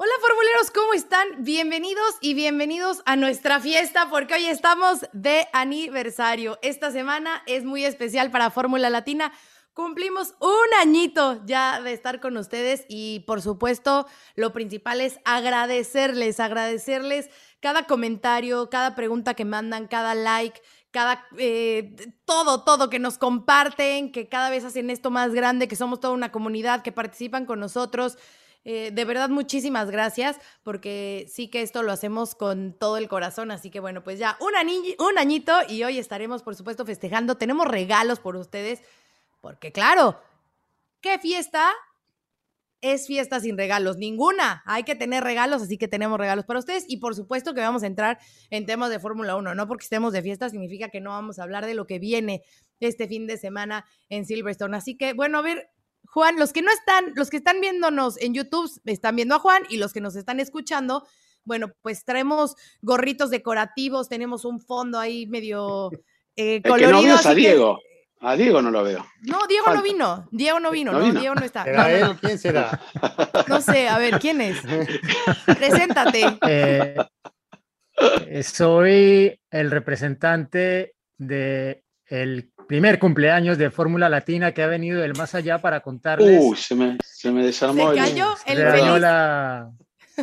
Hola formuleros, ¿cómo están? Bienvenidos y bienvenidos a nuestra fiesta porque hoy estamos de aniversario. Esta semana es muy especial para Fórmula Latina. Cumplimos un añito ya de estar con ustedes y por supuesto lo principal es agradecerles, agradecerles cada comentario, cada pregunta que mandan, cada like, cada eh, todo, todo que nos comparten, que cada vez hacen esto más grande, que somos toda una comunidad, que participan con nosotros. Eh, de verdad, muchísimas gracias, porque sí que esto lo hacemos con todo el corazón. Así que bueno, pues ya un, un añito y hoy estaremos, por supuesto, festejando. Tenemos regalos por ustedes, porque claro, ¿qué fiesta? Es fiesta sin regalos, ninguna. Hay que tener regalos, así que tenemos regalos para ustedes. Y por supuesto que vamos a entrar en temas de Fórmula 1. No porque estemos de fiesta significa que no vamos a hablar de lo que viene este fin de semana en Silverstone. Así que, bueno, a ver, Juan, los que no están, los que están viéndonos en YouTube están viendo a Juan y los que nos están escuchando, bueno, pues traemos gorritos decorativos, tenemos un fondo ahí medio eh, colorido. a Diego. A Diego no lo veo. No, Diego no vino. Diego no vino, no, Diego no está. él? ¿Quién será? No sé, a ver, ¿quién es? Preséntate. Eh, eh, soy el representante de el primer cumpleaños de Fórmula Latina que ha venido del más allá para contarles. Uy, se me, se me desarmó se cayó el, el feliz. La...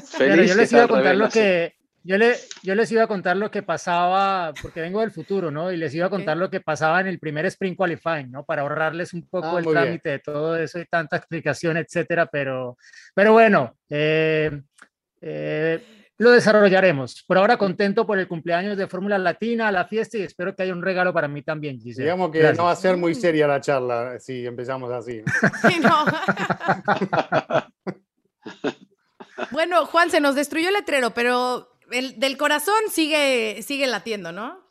Feliz yo les iba a contar lo que yo, le, yo les iba a contar lo que pasaba, porque vengo del futuro, ¿no? Y les iba a contar lo que pasaba en el primer Spring Qualifying, ¿no? Para ahorrarles un poco ah, el trámite de todo eso y tanta explicación, etcétera. Pero, pero bueno, eh, eh, lo desarrollaremos. Por ahora contento por el cumpleaños de Fórmula Latina, la fiesta y espero que haya un regalo para mí también, Giselle. Digamos que no va a ser muy seria la charla si empezamos así. bueno, Juan, se nos destruyó el letrero, pero el, del corazón sigue, sigue latiendo, ¿no?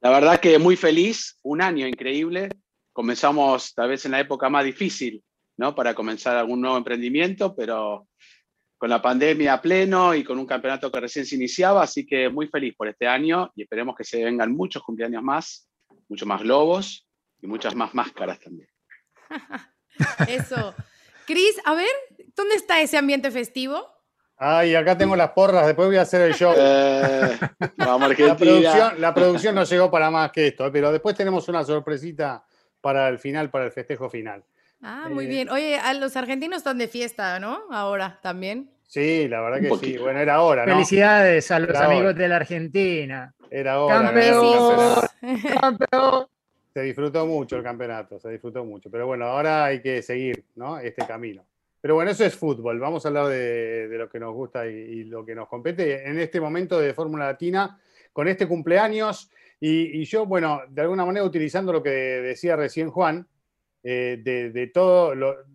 La verdad que muy feliz, un año increíble. Comenzamos tal vez en la época más difícil, ¿no? Para comenzar algún nuevo emprendimiento, pero con la pandemia a pleno y con un campeonato que recién se iniciaba, así que muy feliz por este año y esperemos que se vengan muchos cumpleaños más, muchos más globos y muchas más máscaras también. Eso. Cris, a ver, ¿dónde está ese ambiente festivo? Ay, acá tengo las porras, después voy a hacer el show. Eh, vamos, la, producción, la producción no llegó para más que esto, pero después tenemos una sorpresita para el final, para el festejo final. Ah, muy eh, bien. Oye, a los argentinos están de fiesta, ¿no? Ahora también. Sí, la verdad que sí. Bueno, era hora, ¿no? Felicidades a los amigos de la Argentina. Era hora. Campeón. Campeón. Se disfrutó mucho el campeonato, se disfrutó mucho. Pero bueno, ahora hay que seguir, ¿no? Este camino. Pero bueno, eso es fútbol. Vamos a hablar de, lo que nos gusta y, lo que nos compete en este momento de Fórmula Latina, con este cumpleaños. Y, y, yo, bueno, de alguna manera utilizando lo que decía recién Juan, eh, de, de todo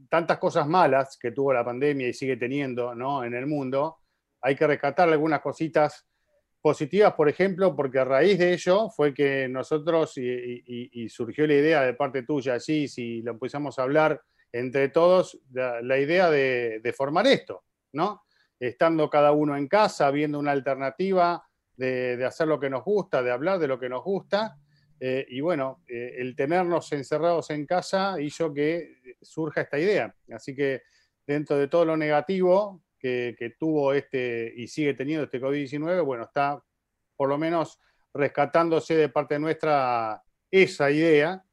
tantas cosas malas que tuvo la pandemia y sigue teniendo ¿no? en el mundo, hay que rescatar algunas cositas positivas, por ejemplo, porque a raíz de ello fue que nosotros, y, surgió la idea de parte tuya, así, si lo empezamos a hablar entre todos, la, idea de, de, formar esto, ¿no? Estando cada uno en casa, viendo una alternativa de, de hacer lo que nos gusta, de hablar de lo que nos gusta, eh, y bueno, eh, el tenernos encerrados en casa hizo que surja esta idea. Así que dentro de todo lo negativo que, tuvo este y sigue teniendo este COVID-19, bueno, está por lo menos rescatándose de parte nuestra esa idea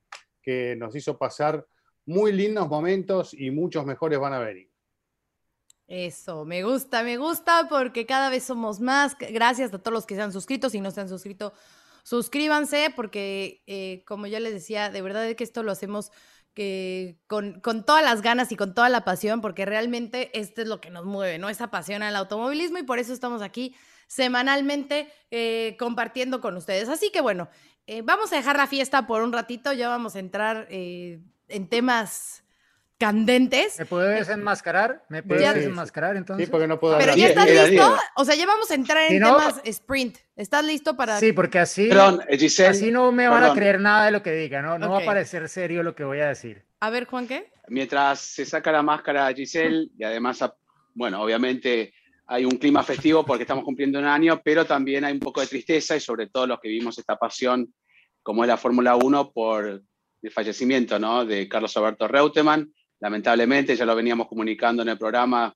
que nos hizo pasar muy lindos momentos y muchos mejores van a venir. Eso, me gusta, me gusta porque cada vez somos más. Gracias a todos los que se han suscrito. Si no se han suscrito, suscríbanse porque, eh, como ya les decía, de verdad que esto lo hacemos con, con, todas las ganas y con toda la pasión, porque realmente esto es lo que nos mueve, ¿no? Esa pasión al automovilismo y por eso estamos aquí semanalmente eh, compartiendo con ustedes. Así que bueno, eh, vamos a dejar la fiesta por un ratito, ya vamos a entrar en temas candentes. ¿Me puedes enmascarar? ¿Me puedes enmascarar entonces? Sí, porque no puedo Pero ya estás listo, o sea, ya vamos a entrar en temas sprint. ¿Estás listo para...? Sí, porque así, así no me van a creer nada de lo que diga, ¿no? No va a parecer serio lo que voy a decir. A ver, Juan, ¿qué? Mientras se saca la máscara Giselle, y además, bueno, obviamente hay un clima festivo porque estamos cumpliendo un año, pero también hay un poco de tristeza y sobre todo los que vivimos esta pasión, como es la Fórmula 1, por el fallecimiento ¿no? de Carlos Alberto Reutemann, lamentablemente, ya lo veníamos comunicando en el programa,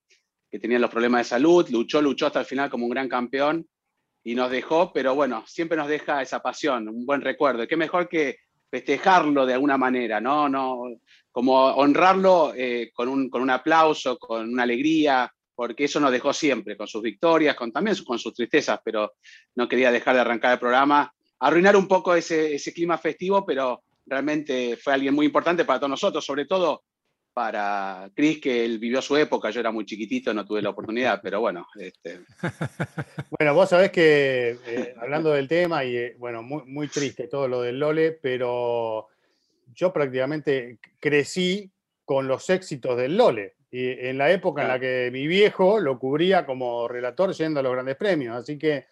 que tenía los problemas de salud, luchó, luchó hasta el final como un gran campeón y nos dejó, pero bueno, siempre nos deja esa pasión, un buen recuerdo. qué mejor que festejarlo de alguna manera, ¿no? no como honrarlo eh, con, un, con un aplauso, con una alegría, porque eso nos dejó siempre, con sus victorias, con, también con sus tristezas, pero no quería dejar de arrancar el programa, arruinar un poco ese, ese clima festivo, pero realmente fue alguien muy importante para todos nosotros, sobre todo para Chris, que él vivió su época, yo era muy chiquitito, no tuve la oportunidad, pero bueno. Este... Bueno, vos sabés que, eh, hablando del tema, y eh, bueno, muy, muy triste todo lo del Lole, pero yo prácticamente crecí con los éxitos del Lole. Y en la época en la que mi viejo lo cubría como relator yendo a los grandes premios. Así que,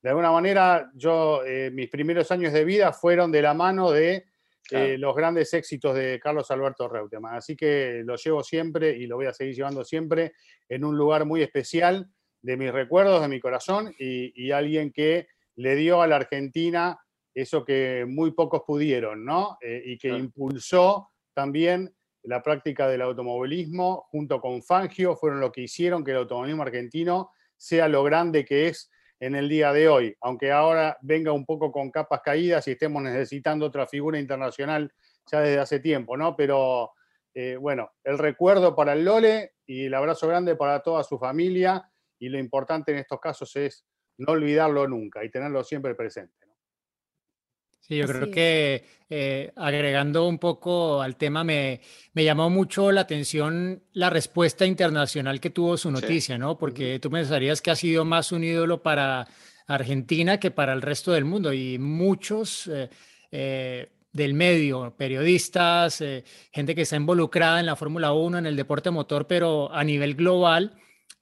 de alguna manera, yo, eh, mis primeros años de vida fueron de la mano de eh, los grandes éxitos de Carlos Alberto Reutemann. Así que lo llevo siempre y lo voy a seguir llevando siempre en un lugar muy especial de mis recuerdos, de mi corazón y, alguien que le dio a la Argentina eso que muy pocos pudieron, ¿no? Eh, y que impulsó también la práctica del automovilismo junto con Fangio, fueron lo que hicieron que el automovilismo argentino sea lo grande que es en el día de hoy, aunque ahora venga un poco con capas caídas y estemos necesitando otra figura internacional ya desde hace tiempo, ¿no? Pero eh, bueno, el recuerdo para el Lole y el abrazo grande para toda su familia y lo importante en estos casos es no olvidarlo nunca y tenerlo siempre presente. Sí, yo creo que eh, agregando un poco al tema, me, me, llamó mucho la atención la respuesta internacional que tuvo su noticia, ¿no? Porque tú pensarías que ha sido más un ídolo para Argentina que para el resto del mundo y muchos eh, eh, del medio, periodistas, gente que está involucrada en la Fórmula 1, en el deporte motor, pero a nivel global,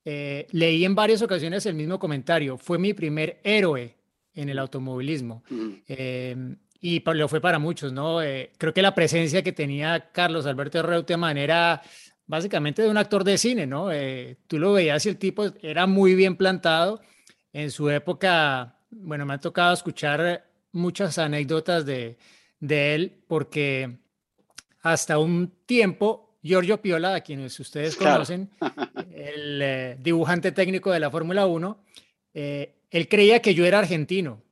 leí en varias ocasiones el mismo comentario, fue mi primer héroe en el automovilismo. Em, y lo fue para muchos, ¿no? Eh, creo que la presencia que tenía Carlos Alberto Reutemann era básicamente de un actor de cine, ¿no? Eh, tú lo veías y el tipo era muy bien plantado. En su época, bueno, me ha tocado escuchar muchas anécdotas de, de él porque hasta un tiempo Giorgio Piola, a quienes ustedes conocen, el eh, dibujante técnico de la Fórmula 1, él creía que yo era argentino.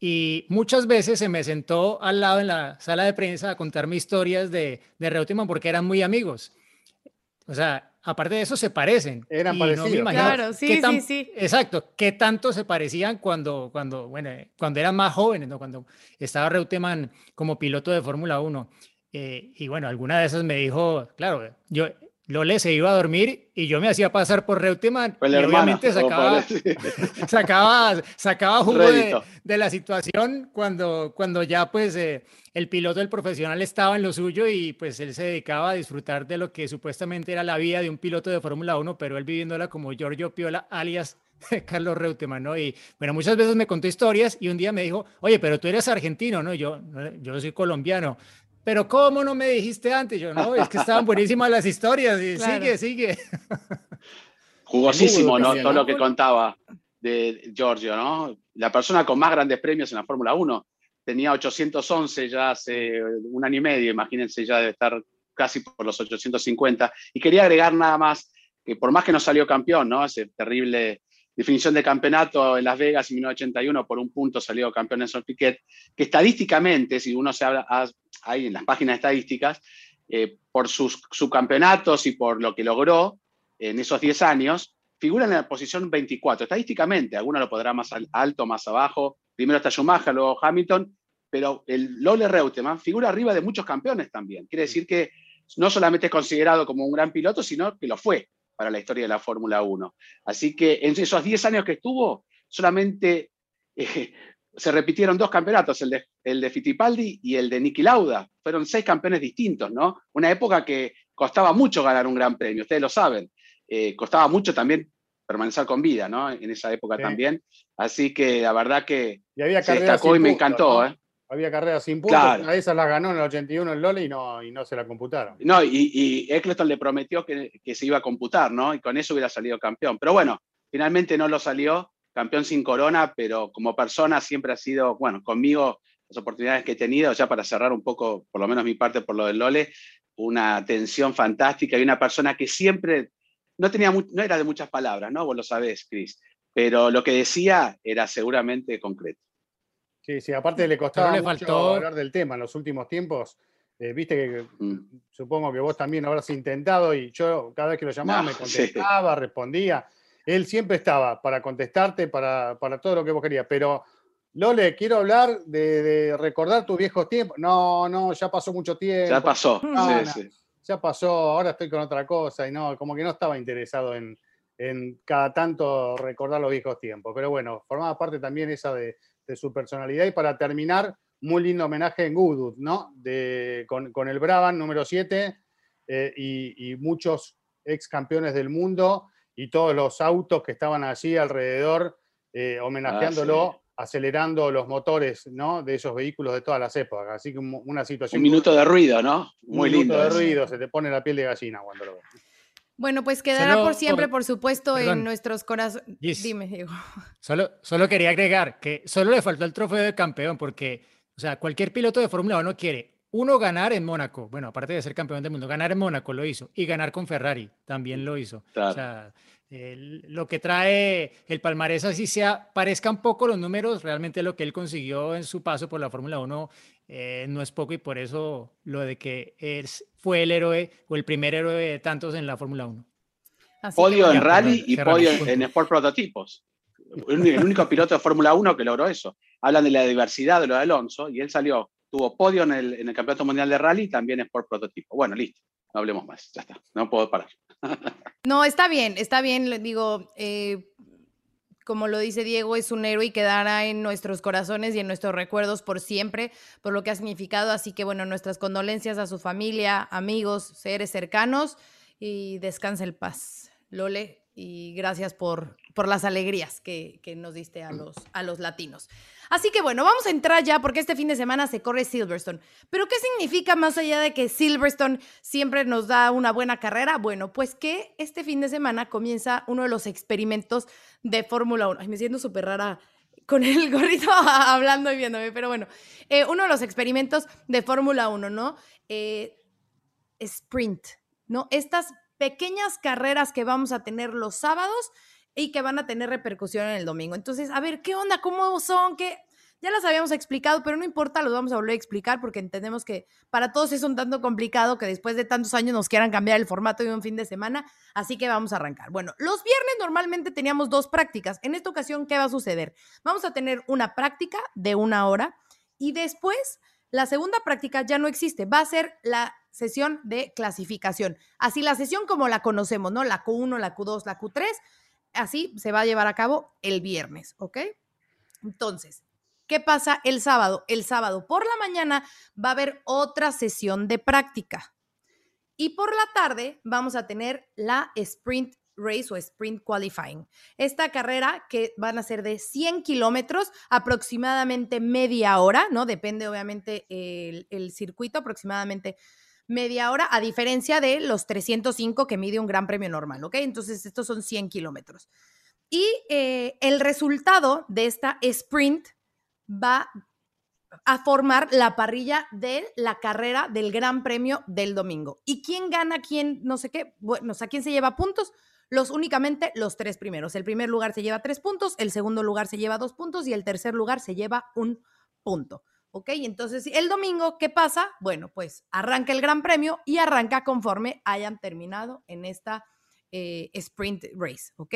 Y muchas veces se me sentó al lado en la sala de prensa a contarme historias de, de Reutemann porque eran muy amigos. O sea, aparte de eso, se parecen. Eran parecidos. claro, sí, sí, sí. Exacto. ¿Qué tanto se parecían cuando, cuando, bueno, cuando eran más jóvenes, ¿no? cuando estaba Reutemann como piloto de Fórmula 1? Eh, y bueno, alguna de esas me dijo, claro, yo Lole se iba a dormir y yo me hacía pasar por Reutemann y obviamente sacaba, sacaba, sacaba jugo de, la situación cuando, cuando ya pues eh, el piloto del profesional estaba en lo suyo y pues él se dedicaba a disfrutar de lo que supuestamente era la vida de un piloto de Fórmula 1, pero él viviéndola como Giorgio Piola, alias Carlos Reutemann, ¿no? Y bueno, muchas veces me contó historias y un día me dijo, oye, pero tú eres argentino, ¿no? Yo, yo soy colombiano pero ¿cómo no me dijiste antes? Yo, no, es que estaban buenísimas las historias y sigue, sigue. Jugosísimo, ¿no? Todo lo que contaba de Giorgio, ¿no? La persona con más grandes premios en la Fórmula 1. Tenía 811 ya hace un año y medio, imagínense, ya debe estar casi por los 850. Y quería agregar nada más, que por más que no salió campeón, ¿no? Ese terrible definición de campeonato en Las Vegas en 1981, por un punto salió campeón Nelson Piquet, que estadísticamente, si uno se habla ahí en las páginas estadísticas, eh, por sus subcampeonatos y por lo que logró, en esos 10 años, figura en la posición 24. Estadísticamente, algunos lo podrá más alto, más abajo. Primero está Schumacher, luego Hamilton, pero el Lole Reutemann figura arriba de muchos campeones también. Quiere decir que no solamente es considerado como un gran piloto, sino que lo fue para la historia de la Fórmula 1. Así que en esos 10 años que estuvo, solamente eh, se repitieron dos campeonatos, el de, el de Fittipaldi y el de Niki Lauda. Fueron seis campeones distintos, ¿no? Una época que costaba mucho ganar un gran premio, ustedes lo saben. Eh, costaba mucho también permanecer con vida, ¿no? En esa época también. Así que la verdad que se destacó y me encantó, ¿eh? Había carreras sin puntos, claro. una de esas las ganó en el 81 el Lole y no, y no se la computaron. No, y, y Eccleston le prometió que, que, se iba a computar, ¿no? Y con eso hubiera salido campeón. Pero bueno, finalmente no lo salió, campeón sin corona, pero como persona siempre ha sido, bueno, conmigo las oportunidades que he tenido, ya para cerrar un poco, por lo menos mi parte por lo del Lole, una atención fantástica y una persona que siempre no, tenía no era de muchas palabras, ¿no? Vos lo sabés, Cris, pero lo que decía era seguramente concreto. Sí, sí, aparte le costaba le mucho hablar del tema en los últimos tiempos. Eh, viste que mm. supongo que vos también habrás intentado y yo cada vez que lo llamaba me contestaba, respondía. Él siempre estaba para contestarte, para, para, todo lo que vos querías, pero Lole, quiero hablar de, recordar tus viejos tiempos. No, no, ya pasó mucho tiempo. Ya pasó, sí, sí. Ya pasó, ahora estoy con otra cosa y no, como que no estaba interesado en, en cada tanto recordar los viejos tiempos. Pero bueno, formaba parte también esa de, de su personalidad. Y para terminar, muy lindo homenaje en Goodwood, ¿no? De, con, con el Brabham número 7 eh, y, y, muchos ex campeones del mundo y todos los autos que estaban allí alrededor eh, homenajeándolo. Ah, acelerando los motores ¿no? de esos vehículos de todas las épocas. Así que una situación. Un minuto de ruido, ¿no? Muy un lindo. Un minuto de ruido, se te pone la piel de gallina cuando lo ves. Bueno, pues quedará por siempre, por, supuesto, en nuestros corazones. Dime, Diego. Solo, solo quería agregar que solo le faltó el trofeo de campeón, porque, o sea, cualquier piloto de Fórmula 1 quiere, uno, ganar en Mónaco. Bueno, aparte de ser campeón del mundo, ganar en Mónaco lo hizo. Y ganar con Ferrari también lo hizo. O sea, lo que trae el palmarés, así sea, parezcan poco los números, realmente lo que él consiguió en su paso por la Fórmula 1 eh, no es poco y por eso lo de que él fue el héroe o el primer héroe de tantos en la Fórmula 1. podio en rally y podio en Sport Prototipos. El único piloto de Fórmula 1 que logró eso. Hablan de la diversidad de lo de Alonso y él salió, tuvo podio en el, en el Campeonato Mundial de Rally y también en Sport Prototipo. Bueno, listo, no hablemos más, ya está, no puedo parar. No, está bien, está bien, digo, eh, como lo dice Diego, es un héroe y quedará en nuestros corazones y en nuestros recuerdos por siempre, por lo que ha significado. Así que, bueno, nuestras condolencias a su familia, amigos, seres cercanos y descansa el paz. Lole, y gracias por, por las alegrías que, que, nos diste a los, a los latinos. Así que bueno, vamos a entrar ya porque este fin de semana se corre Silverstone. Pero ¿qué significa más allá de que Silverstone siempre nos da una buena carrera? Bueno, pues que este fin de semana comienza uno de los experimentos de Fórmula 1. Ay, me siento súper rara con el gorrito hablando y viéndome, pero bueno, eh, uno de los experimentos de Fórmula 1, ¿no? Eh, sprint, ¿no? Estas pequeñas carreras que vamos a tener los sábados y que van a tener repercusión en el domingo. Entonces, a ver, ¿qué onda? ¿Cómo son? ¿Qué? Ya las habíamos explicado, pero no importa, los vamos a volver a explicar porque entendemos que para todos es un tanto complicado que después de tantos años nos quieran cambiar el formato de un fin de semana, así que vamos a arrancar. Bueno, los viernes normalmente teníamos dos prácticas. En esta ocasión, ¿qué va a suceder? Vamos a tener una práctica de una hora y después la segunda práctica ya no existe, va a ser la sesión de clasificación. Así la sesión como la conocemos, ¿no? La Q1, la Q2, la Q3, así se va a llevar a cabo el viernes, ¿ok? Entonces, ¿qué pasa el sábado? El sábado por la mañana va a haber otra sesión de práctica. Y por la tarde vamos a tener la sprint Race o Sprint Qualifying. Esta carrera que van a ser de 100 kilómetros, aproximadamente media hora, ¿no? Depende obviamente el, el, circuito, aproximadamente media hora, a diferencia de los 305 que mide un gran premio normal, ¿ok? Entonces estos son 100 kilómetros. Y eh, el resultado de esta sprint va a formar la parrilla de la carrera del Gran Premio del domingo. ¿Y quién gana? ¿Quién no sé qué? Bueno, o ¿quién se lleva puntos? los únicamente los tres primeros. El primer lugar se lleva tres puntos, el segundo lugar se lleva dos puntos y el tercer lugar se lleva un punto. ¿Ok? Entonces, el domingo, ¿qué pasa? Bueno, pues arranca el Gran Premio y arranca conforme hayan terminado en esta eh, sprint race, ¿ok?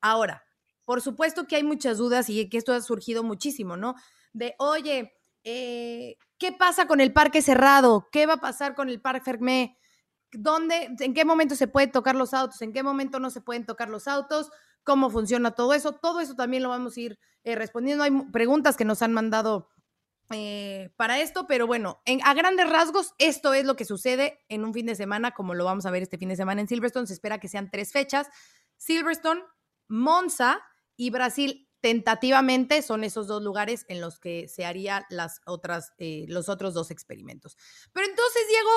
Ahora, por supuesto que hay muchas dudas y que esto ha surgido muchísimo, ¿no? De, oye, eh, ¿qué pasa con el parque cerrado? ¿Qué va a pasar con el parque Fermé? ¿Dónde, en qué momento se pueden tocar los autos? ¿En qué momento no se pueden tocar los autos? ¿Cómo funciona todo eso? Todo eso también lo vamos a ir eh, respondiendo. Hay preguntas que nos han mandado eh, para esto, pero bueno, en, a grandes rasgos, esto es lo que sucede en un fin de semana, como lo vamos a ver este fin de semana en Silverstone. Se espera que sean tres fechas. Silverstone, Monza y Brasil tentativamente son esos dos lugares en los que se harían las otras, eh, los otros dos experimentos. Pero entonces, Diego,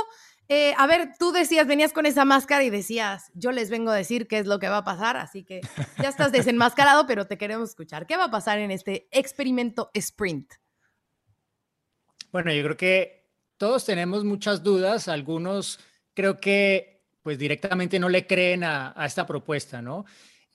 eh, a ver, tú decías, venías con esa máscara y decías, yo les vengo a decir qué es lo que va a pasar, así que ya estás desenmascarado, pero te queremos escuchar. ¿Qué va a pasar en este experimento sprint? Bueno, yo creo que todos tenemos muchas dudas, algunos creo que pues directamente no le creen a, a esta propuesta, ¿no?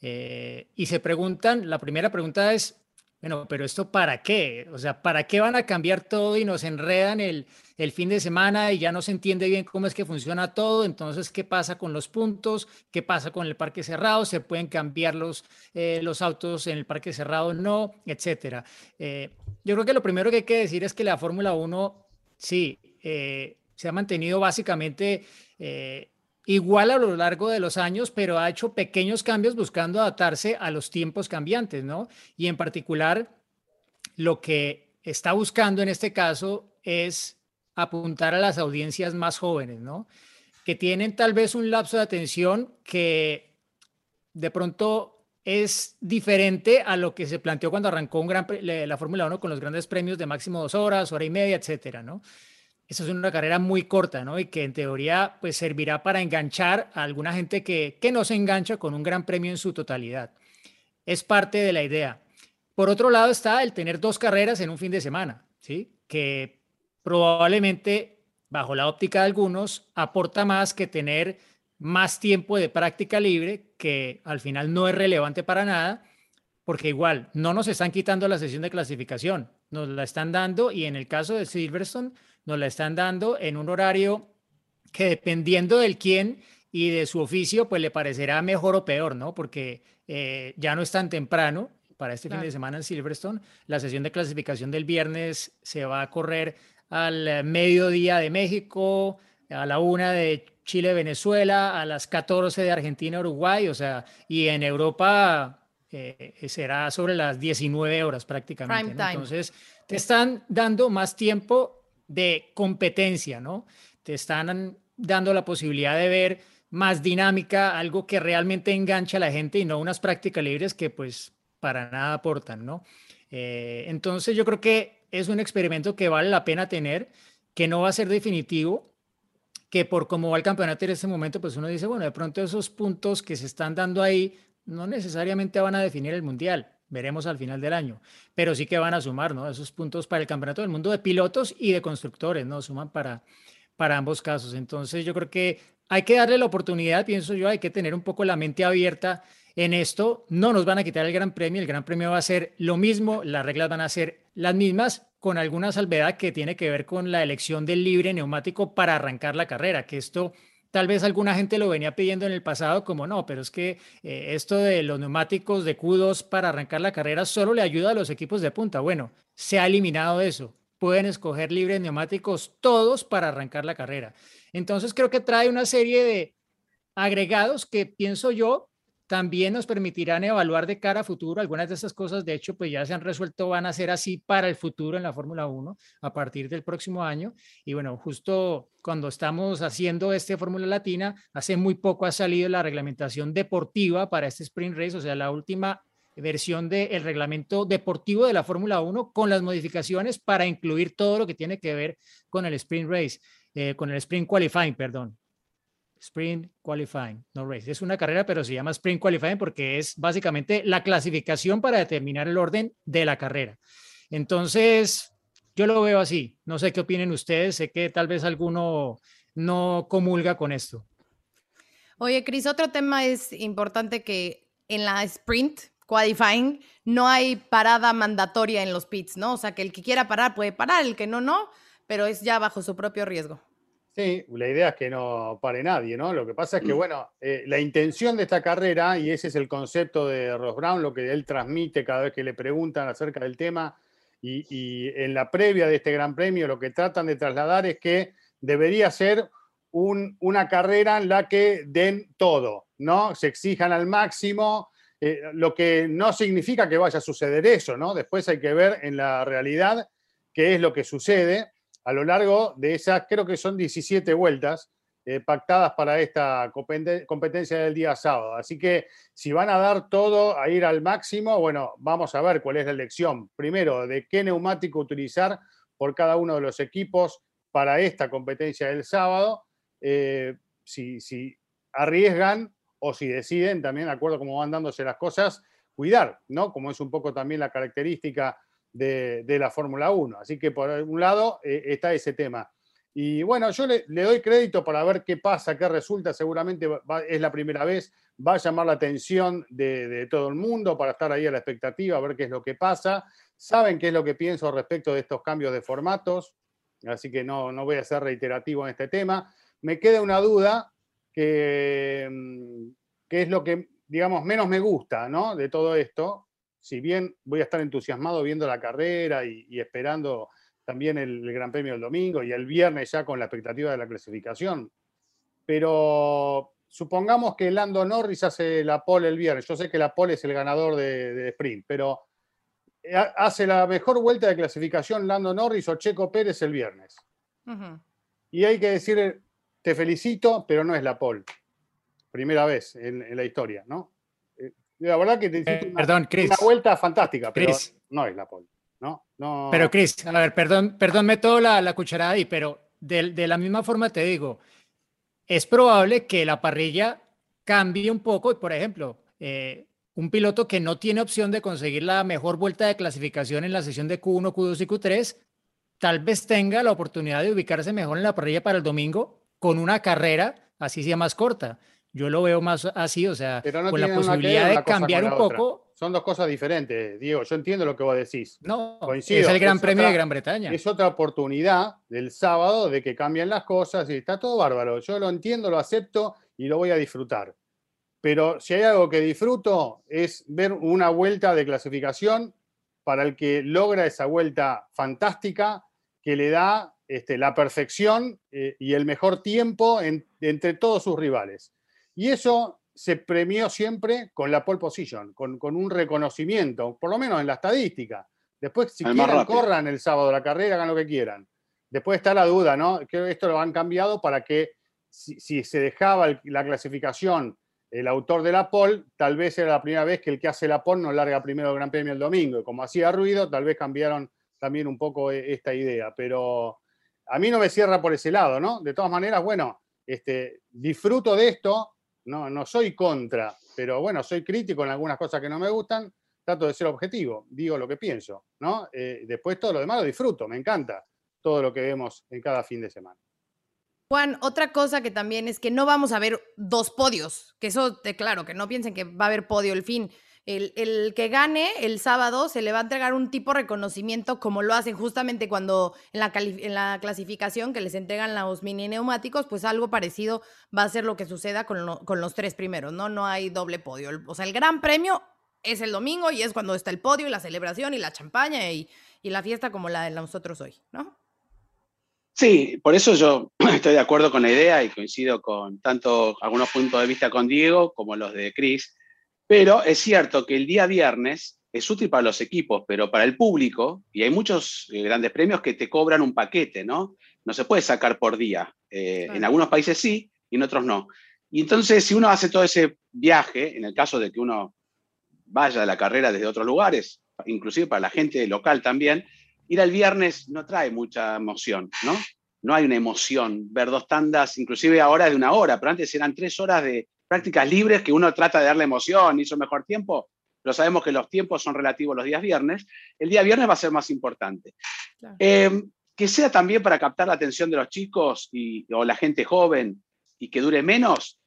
Eh, y se preguntan, la primera pregunta es, bueno, pero esto para qué? O sea, ¿para qué van a cambiar todo y nos enredan el, el, fin de semana y ya no se entiende bien cómo es que funciona todo? Entonces, ¿qué pasa con los puntos? ¿Qué pasa con el parque cerrado? ¿Se pueden cambiar los, eh, los autos en el parque cerrado? No, etcétera. Eh, yo creo que lo primero que hay que decir es que la Fórmula 1, sí, se ha mantenido básicamente igual a lo largo de los años, pero ha hecho pequeños cambios buscando adaptarse a los tiempos cambiantes, ¿no? Y en particular, lo que está buscando en este caso es apuntar a las audiencias más jóvenes, ¿no? Que tienen tal vez un lapso de atención que de pronto es diferente a lo que se planteó cuando arrancó un gran, la Fórmula 1 con los grandes premios de máximo dos horas, hora y media, etcétera, ¿no? Esa es una carrera muy corta, ¿no? Y que en teoría pues servirá para enganchar a alguna gente que, que no se engancha con un gran premio en su totalidad. Es parte de la idea. Por otro lado está el tener dos carreras en un fin de semana, ¿sí? Que probablemente, bajo la óptica de algunos, aporta más que tener más tiempo de práctica libre, que al final no es relevante para nada, porque igual no nos están quitando la sesión de clasificación, nos la están dando y en el caso de Silverstone nos la están dando en un horario que dependiendo del quién y de su oficio, pues le parecerá mejor o peor, ¿no? Porque eh, ya no es tan temprano para este fin de semana en Silverstone. La sesión de clasificación del viernes se va a correr al mediodía de México, a la una de Chile, Venezuela, a las 14 de Argentina, Uruguay, o sea, y en Europa eh, será sobre las 19 horas prácticamente. Entonces, te están dando más tiempo de competencia, ¿no? Te están dando la posibilidad de ver más dinámica, algo que realmente engancha a la gente y no unas prácticas libres que pues para nada aportan, ¿no? Eh, entonces yo creo que es un experimento que vale la pena tener, que no va a ser definitivo, que por cómo va el campeonato en este momento, pues uno dice, bueno, de pronto esos puntos que se están dando ahí no necesariamente van a definir el mundial veremos al final del año, pero sí que van a sumar, ¿no? Esos puntos para el campeonato del mundo de pilotos y de constructores, ¿no? Suman para, para ambos casos. Entonces yo creo que hay que darle la oportunidad, pienso yo, hay que tener un poco la mente abierta en esto. No nos van a quitar el Gran Premio, el Gran Premio va a ser lo mismo, las reglas van a ser las mismas, con alguna salvedad que tiene que ver con la elección del libre neumático para arrancar la carrera, que esto Tal vez alguna gente lo venía pidiendo en el pasado como no, pero es que eh, esto de los neumáticos de Q2 para arrancar la carrera solo le ayuda a los equipos de punta. Bueno, se ha eliminado eso. Pueden escoger libres neumáticos todos para arrancar la carrera. Entonces creo que trae una serie de agregados que pienso yo también nos permitirán evaluar de cara a futuro. Algunas de esas cosas, de hecho, pues ya se han resuelto, van a ser así para el futuro en la Fórmula 1 a partir del próximo año. Y bueno, justo cuando estamos haciendo este Fórmula Latina, hace muy poco ha salido la reglamentación deportiva para este Sprint Race, o sea, la última versión del reglamento deportivo de la Fórmula 1 con las modificaciones para incluir todo lo que tiene que ver con el Sprint Race, eh, con el Sprint Qualifying, perdón. Sprint Qualifying, no race. Es una carrera, pero se llama Sprint Qualifying porque es básicamente la clasificación para determinar el orden de la carrera. Entonces, yo lo veo así. No sé qué opinen ustedes. Sé que tal vez alguno no comulga con esto. Oye, Cris, otro tema es importante que en la Sprint Qualifying no hay parada mandatoria en los pits, ¿no? O sea, que el que quiera parar puede parar, el que no, no, pero es ya bajo su propio riesgo. Sí, la idea es que no pare nadie, ¿no? Lo que pasa es que, mm. bueno, eh, la intención de esta carrera, y ese es el concepto de Ross Brown, lo que él transmite cada vez que le preguntan acerca del tema, y, en la previa de este Gran Premio lo que tratan de trasladar es que debería ser una carrera en la que den todo, ¿no? Se exijan al máximo, eh, lo que no significa que vaya a suceder eso, ¿no? Después hay que ver en la realidad qué es lo que sucede a lo largo de esas, creo que son 17 vueltas eh, pactadas para esta competencia del día sábado. Así que si van a dar todo a ir al máximo, bueno, vamos a ver cuál es la elección. Primero, de qué neumático utilizar por cada uno de los equipos para esta competencia del sábado. Eh, si, si arriesgan o si deciden, también de acuerdo a cómo van dándose las cosas, cuidar, ¿no? Como es un poco también la característica de, la Fórmula 1. Así que por un lado eh, está ese tema. Y bueno, yo le, doy crédito para ver qué pasa, qué resulta. Seguramente es la primera vez, va a llamar la atención de, todo el mundo para estar ahí a la expectativa, a ver qué es lo que pasa. Saben qué es lo que pienso respecto de estos cambios de formatos, así que no, no voy a ser reiterativo en este tema. Me queda una duda que, mm, que es lo que, digamos, menos me gusta ¿no? de todo esto, si bien voy a estar entusiasmado viendo la carrera y, esperando también el, Gran Premio del domingo y el viernes ya con la expectativa de la clasificación, pero supongamos que Lando Norris hace la pole el viernes. Yo sé que la pole es el ganador de, sprint, pero hace la mejor vuelta de clasificación Lando Norris o Checo Pérez el viernes. Y hay que decir, te felicito, pero no es la pole. Primera vez en la historia, ¿no? La verdad que te hiciste eh, perdón, una, vuelta fantástica, pero no es la pole. ¿no? No. Pero Chris, a ver, perdón, perdón, meto la, la cucharada ahí, pero de, de, la misma forma te digo, es probable que la parrilla cambie un poco y, por ejemplo, eh, un piloto que no tiene opción de conseguir la mejor vuelta de clasificación en la sesión de Q1, Q2 y Q3, tal vez tenga la oportunidad de ubicarse mejor en la parrilla para el domingo con una carrera así sea más corta. Yo lo veo más así, o sea, con la posibilidad de cambiar un poco. Son dos cosas diferentes, Diego. Yo entiendo lo que vos decís. No, Coincido. es el Gran Premio de Gran Bretaña. Es otra oportunidad del sábado de que cambien las cosas y está todo bárbaro. Yo lo entiendo, lo acepto y lo voy a disfrutar. Pero si hay algo que disfruto es ver una vuelta de clasificación para el que logra esa vuelta fantástica que le da este, la perfección eh, y el mejor tiempo entre todos sus rivales. Y eso se premió siempre con la pole position, con, un reconocimiento, por lo menos en la estadística. Después, si quieren, corran el sábado la carrera, hagan lo que quieran. Después está la duda, ¿no? Que esto lo han cambiado para que si, se dejaba la clasificación el autor de la pole, tal vez era la primera vez que el que hace la pole no larga primero el Gran Premio el domingo. Y como hacía ruido, tal vez cambiaron también un poco e, esta idea. Pero a mí no me cierra por ese lado, ¿no? De todas maneras, bueno, este, disfruto de esto, no, no soy contra, pero bueno, soy crítico en algunas cosas que no me gustan, trato de ser objetivo, digo lo que pienso, ¿no? Eh, después todo lo demás lo disfruto, me encanta todo lo que vemos en cada fin de semana. Juan, otra cosa que también es que no vamos a ver dos podios, que eso, te claro, que no piensen que va a haber podio el fin. El, que gane el sábado se le va a entregar un tipo de reconocimiento como lo hacen justamente cuando en la, en la clasificación que les entregan los mini neumáticos, pues algo parecido va a ser lo que suceda con, los tres primeros, ¿no? No hay doble podio. O sea, el gran premio es el domingo y es cuando está el podio y la celebración y la champaña y, y la fiesta como la de nosotros hoy, ¿no? Sí, por eso yo estoy de acuerdo con la idea y coincido con tanto algunos puntos de vista con Diego como los de Cris pero es cierto que el día viernes es útil para los equipos, pero para el público, y hay muchos eh, grandes premios que te cobran un paquete, ¿no? No se puede sacar por día. Eh, en algunos países sí y en otros no. Y entonces, si uno hace todo ese viaje, en el caso de que uno vaya a la carrera desde otros lugares, inclusive para la gente local también, ir al viernes no trae mucha emoción, ¿no? No hay una emoción. Ver dos tandas, inclusive ahora de una hora, pero antes eran tres horas de, prácticas libres que uno trata de darle emoción, hizo mejor tiempo, pero sabemos que los tiempos son relativos los días viernes, el día viernes va a ser más importante. Em, que sea también para captar la atención de los chicos y, o la gente joven y que dure menos,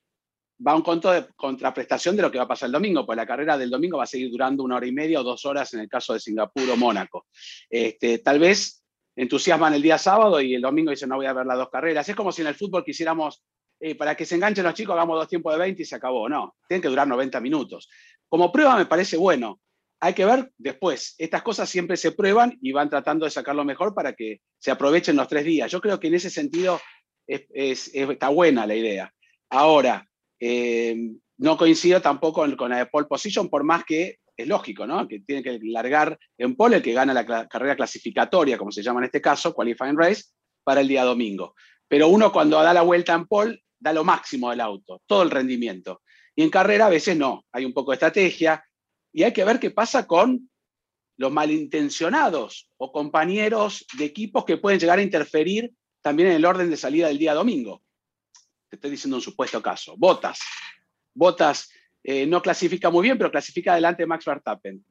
va un conto de contraprestación de lo que va a pasar el domingo, pues la carrera del domingo va a seguir durando una hora y media o dos horas en el caso de Singapur o Mónaco. Este, tal vez entusiasman el día sábado y el domingo dicen no voy a ver las dos carreras. Es como si en el fútbol quisiéramos, eh, para que se enganchen los chicos, hagamos dos tiempos de 20 y se acabó. No, tienen que durar 90 minutos. Como prueba me parece bueno. Hay que ver después. Estas cosas siempre se prueban y van tratando de sacar lo mejor para que se aprovechen los tres días. Yo creo que en ese sentido está buena la idea. Ahora, eh, no coincido tampoco con, la de pole position, por más que es lógico, ¿no? Que tiene que largar en pole el que gana la carrera clasificatoria, como se llama en este caso, qualifying race, para el día domingo. Pero uno cuando da la vuelta en pole, da lo máximo del auto, todo el rendimiento. Y en carrera a veces no, hay un poco de estrategia y hay que ver qué pasa con los malintencionados o compañeros de equipos que pueden llegar a interferir también en el orden de salida del día domingo. Te estoy diciendo un supuesto caso. Botas. Botas eh, no clasifica muy bien, pero clasifica adelante Max Verstappen.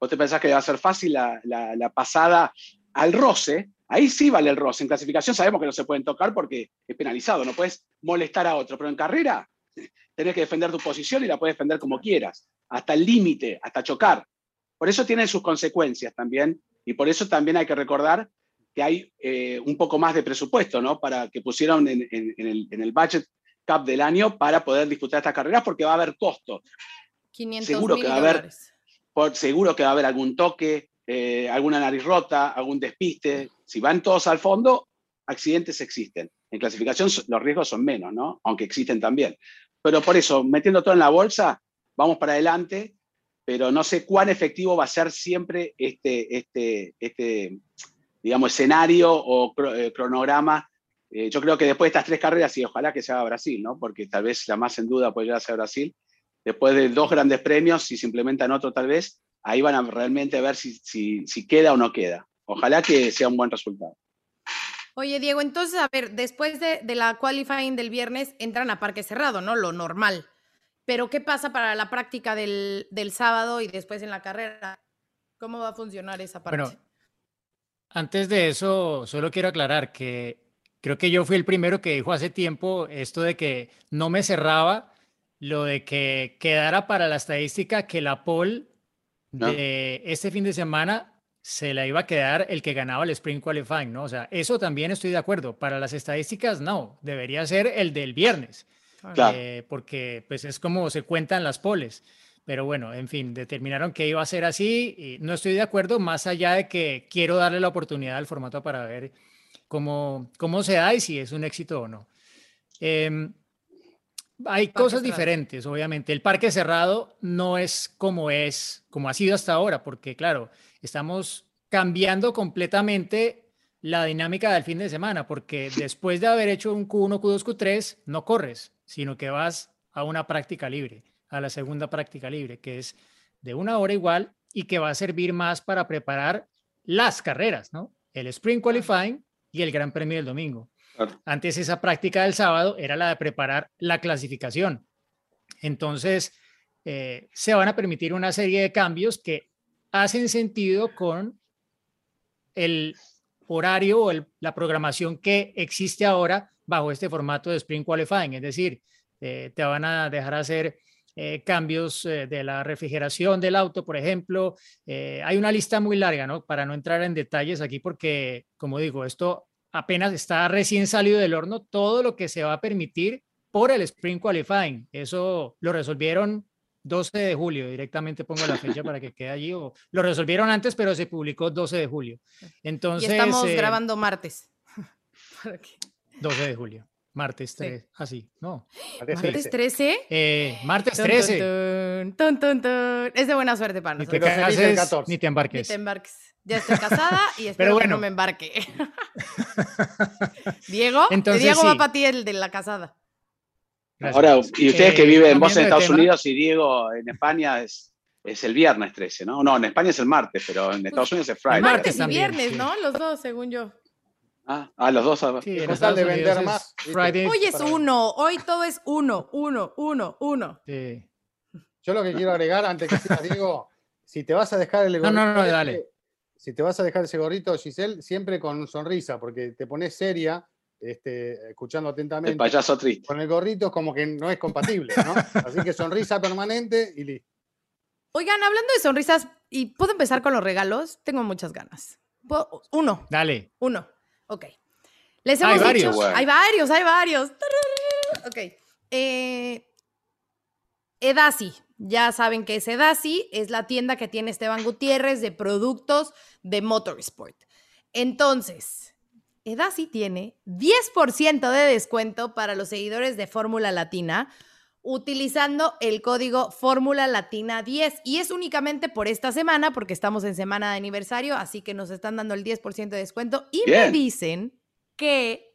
¿Vos te pensás que va a ser fácil la, pasada al roce? Ahí sí vale el roce. En clasificación sabemos que no se pueden tocar porque es penalizado, no puedes molestar a otro, pero en carrera tenés que defender tu posición y la puedes defender como quieras, hasta el límite, hasta chocar. Por eso tiene sus consecuencias también, y por eso también hay que recordar que hay eh, un poco más de presupuesto, ¿no? Para que pusieron en, el, en el budget Cup del año para poder disputar estas carreras porque va a haber costo. 500 seguro que va a haber, por, seguro que va a haber algún toque, eh, alguna nariz rota, algún despiste. Si van todos al fondo, accidentes existen. En clasificación los riesgos son menos, ¿no? Aunque existen también. Pero por eso, metiendo todo en la bolsa, vamos para adelante, pero no sé cuán efectivo va a ser siempre este, este, este digamos, escenario o eh, cronograma eh, yo creo que después de estas tres carreras, y ojalá que sea Brasil, ¿no? porque tal vez la más en duda puede llegar a ser Brasil, después de dos grandes premios, si se implementan otro tal vez, ahí van a realmente ver si, si, queda o no queda. Ojalá que sea un buen resultado. Oye, Diego, entonces, a ver, después de, la qualifying del viernes entran a parque cerrado, ¿no? Lo normal. Pero, ¿qué pasa para la práctica del, del sábado y después en la carrera? ¿Cómo va a funcionar esa parte? Bueno, antes de eso, solo quiero aclarar que Creo que yo fui el primero que dijo hace tiempo esto de que no me cerraba lo de que quedara para la estadística que la pole de este fin de semana se la iba a quedar el que ganaba el Spring Qualifying, ¿no? O sea, eso también estoy de acuerdo. Para las estadísticas, no, debería ser el del viernes, eh, porque pues es como se cuentan las poles. Pero bueno, en fin, determinaron que iba a ser así y no estoy de acuerdo, más allá de que quiero darle la oportunidad al formato para ver cómo, cómo se da y si es un éxito o no. Em, hay cosas diferentes, obviamente. El parque cerrado no es como es, como ha sido hasta ahora, porque claro, estamos cambiando completamente la dinámica del fin de semana, porque después de haber hecho un Q1, Q2, Q3, no corres, sino que vas a una práctica libre, a la segunda práctica libre, que es de una hora igual y que va a servir más para preparar las carreras, ¿no? El Spring Qualifying y el Gran Premio del domingo. Antes esa práctica del sábado era la de preparar la clasificación. Entonces, eh, se van a permitir una serie de cambios que hacen sentido con el horario o la programación que existe ahora bajo este formato de Spring Qualifying. Es decir, eh, te van a dejar hacer eh, cambios de la refrigeración del auto, por ejemplo. hay una lista muy larga, ¿no? Para no entrar en detalles aquí, porque, como digo, esto apenas está recién salido del horno todo lo que se va a permitir por el Spring Qualifying. Eso lo resolvieron 12 de julio, directamente pongo la fecha para que quede allí, o lo resolvieron antes, pero se publicó 12 de julio. Entonces, y estamos eh, grabando martes. 12 de julio. Martes 3, así, ¿no? ¿Martes 13? Eh, martes 13. es de buena suerte para nosotros. Ni te, cases, ni te embarques. Ni te embarques. Ya estoy casada y espero que no me embarque. Diego, Entonces, Diego va para ti el de la casada. Ahora, y ustedes que eh, viven vos en Estados Unidos y Diego en España es, es el viernes 13, ¿no? No, en España es el martes, pero en Estados Unidos es Friday. Martes y viernes, ¿no? Los dos, según yo. Ah, ah los dos. Ah, sí, de vender más. Hoy es uno, hoy todo es uno, uno, uno, uno. Sí. Yo lo que quiero agregar antes que sigas, Diego, si te vas a dejar el No, no, no, dale si te vas a dejar ese gorrito, Giselle, siempre con sonrisa, porque te pones seria, este, escuchando atentamente. El payaso triste. Con el gorrito es como que no es compatible, ¿no? Así que sonrisa permanente y listo. Oigan, hablando de sonrisas, ¿y puedo empezar con los regalos? Tengo muchas ganas. Uno. Dale. Uno. Ok. Les hemos hay dicho. Hay varios, hay varios. Ok. Eh, Edasi. Ya saben que es Edasi. Es la tienda que tiene Esteban Gutiérrez de productos de Motorsport. Entonces, Edasi tiene 10% de descuento para los seguidores de Fórmula Latina utilizando el código Fórmula Latina 10 y es únicamente por esta semana porque estamos en semana de aniversario, así que nos están dando el 10% de descuento. Y me dicen que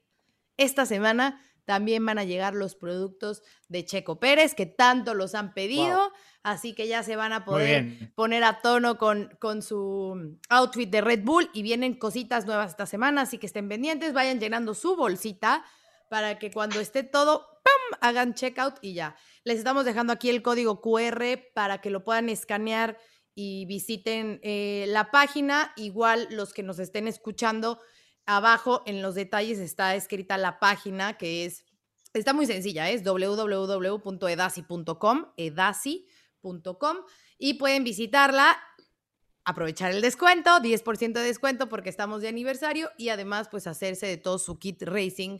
esta semana también van a llegar los productos de Checo Pérez que tanto los han pedido. Así que ya se van a poder poner a tono con, con su outfit de Red Bull. Y vienen cositas nuevas esta semana, así que estén pendientes, vayan llenando su bolsita para que cuando esté todo, ¡pam! hagan checkout y ya. Les estamos dejando aquí el código QR para que lo puedan escanear y visiten eh, la página. Igual los que nos estén escuchando, abajo en los detalles está escrita la página que es, está muy sencilla, es www.edasi.com, edasi y pueden visitarla, aprovechar el descuento, 10% de descuento porque estamos de aniversario y además pues hacerse de todo su kit racing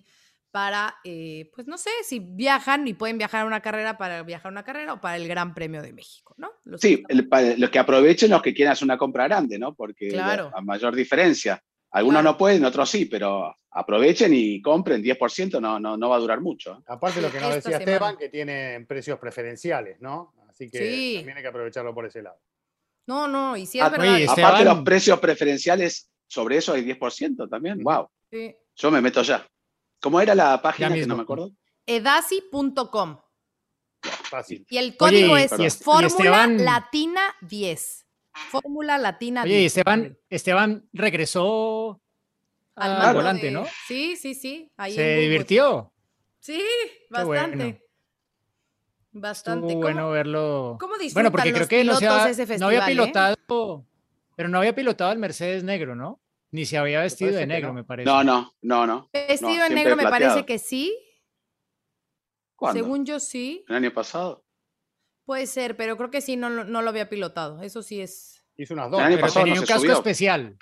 para, eh, pues no sé, si viajan y pueden viajar a una carrera para viajar a una carrera o para el Gran Premio de México, ¿no? sí, los que aprovechen los que quieran hacer una compra grande, ¿no? Porque claro. a mayor diferencia. Algunos no pueden, otros sí, pero aprovechen y compren 10%, no, no, no va a durar mucho. ¿eh? Aparte de lo que nos decía Esteban, que tienen precios preferenciales, ¿no? Así que también hay que aprovecharlo por ese lado. No, no, y si es ah, verdad. Aparte de los precios preferenciales, sobre eso hay 10% también. Wow. Yo me meto ya. ¿Cómo era la página que no me acuerdo? Edasi.com. Fácil. Y el código es Fórmula Latina 10. Fórmula Latina 10. Oye, Esteban, Esteban regresó al, volante, ¿no? Sí, sí, sí. ¿Se divirtió? Sí, bastante. Bastante. bueno verlo. ¿Cómo bueno, porque creo que no, no había eh? pilotado, pero no había pilotado el Mercedes negro, ¿no? Ni se había vestido de negro, me parece. No, no, no, no. Vestido de negro me parece que sí. ¿Cuándo? Según yo sí. ¿El año pasado? Puede ser, pero creo que sí, no, no lo había pilotado. Eso sí es. Hizo unas dos. El año pasado tenía un casco especial.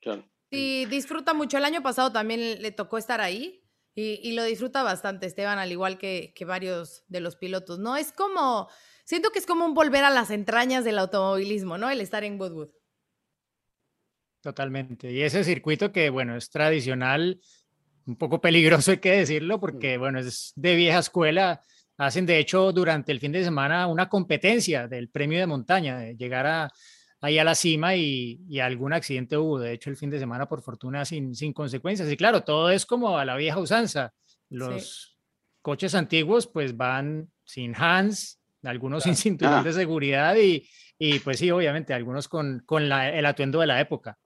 Claro. Sí, disfruta mucho. El año pasado también le tocó estar ahí. Y, lo disfruta bastante, Esteban, al igual que, varios de los pilotos, ¿no? Es como, siento que es como un volver a las entrañas del automovilismo, ¿no? El estar en Woodwood. Totalmente. Y ese circuito que, bueno, es tradicional, un poco peligroso hay que decirlo, porque, mm. bueno, es de vieja escuela. Hacen, de hecho, durante el fin de semana una competencia del premio de montaña, de llegar a, ahí a la cima y, algún accidente hubo, de hecho el fin de semana por fortuna sin, sin consecuencias. Y claro, todo es como a la vieja usanza. Los coches antiguos pues van sin hands, algunos sin cinturón ah. de seguridad y, y, pues sí, obviamente, algunos con, con la, el atuendo de la época.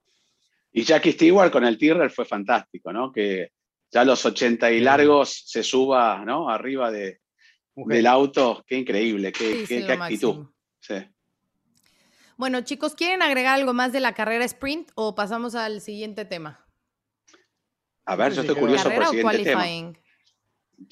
Y Jackie Stewart con el Tyrrell fue fantástico, ¿no? Que ya a los 80 y largos se suba, ¿no? Arriba de, del auto, qué increíble, qué, qué, actitud. Sí. Bueno, chicos, ¿quieren agregar algo más de la carrera sprint o pasamos al siguiente tema? A ver, yo estoy curioso por el siguiente tema.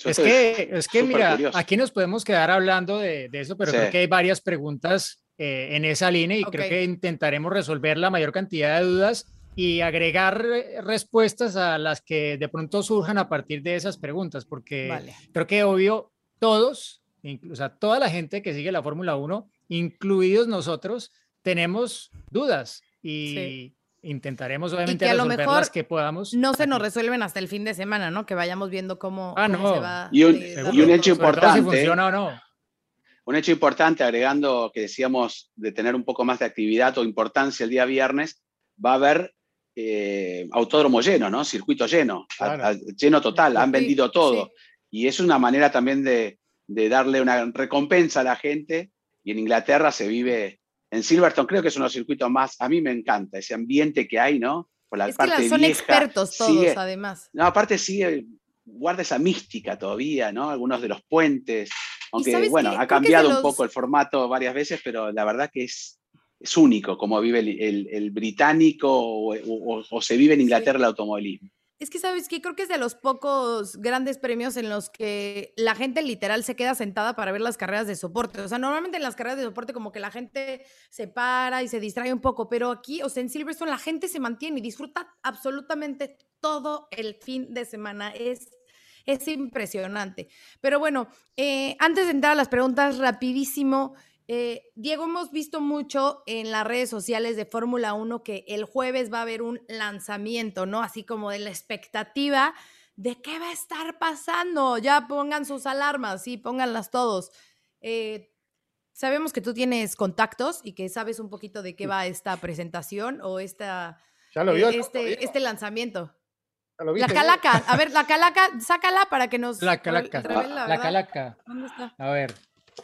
es, que, es que, mira, aquí nos podemos quedar hablando de, eso, pero creo que hay varias preguntas eh, en esa línea y creo que intentaremos resolver la mayor cantidad de dudas y agregar respuestas a las que de pronto surjan a partir de esas preguntas, porque creo que obvio todos, incluso toda la gente que sigue la Fórmula 1, incluidos nosotros, tenemos dudas y intentaremos obviamente a lo mejor las que podamos. No se nos resuelven hasta el fin de semana, ¿no? Que vayamos viendo cómo, ah, se va. Y un, hecho importante. funciona o no. Un hecho importante, agregando que decíamos de tener un poco más de actividad o importancia el día viernes, va a haber eh, autódromo lleno, ¿no? Circuito lleno, lleno total, han vendido todo. Y es una manera también de, de darle una recompensa a la gente. Y en Inglaterra se vive en Silverstone creo que es uno de los circuitos más, a mí me encanta ese ambiente que hay, ¿no? Por la es parte que son expertos todos, además. No, aparte sigue, guarda esa mística todavía, ¿no? Algunos de los puentes, aunque bueno, ha cambiado un poco el formato varias veces, pero la verdad que es, es único como vive el, británico o, se vive en Inglaterra el automovilismo. es que sabes que creo que es de los pocos grandes premios en los que la gente literal se queda sentada para ver las carreras de soporte. O sea, normalmente en las carreras de soporte como que la gente se para y se distrae un poco, pero aquí, o sea, en Silverstone la gente se mantiene y disfruta absolutamente todo el fin de semana. Es, es impresionante. Pero bueno, eh, antes de entrar a las preguntas, rapidísimo. Eh, Diego, hemos visto mucho en las redes sociales de Fórmula 1 que el jueves va a haber un lanzamiento, ¿no? Así como de la expectativa de qué va a estar pasando. Ya pongan sus alarmas, sí, pónganlas todos. Eh, sabemos que tú tienes contactos y que sabes un poquito de qué va esta presentación o esta, eh, este, este lanzamiento. La calaca, a ver, la calaca, sácala para que nos. La calaca, la calaca. ¿Dónde está? A ver,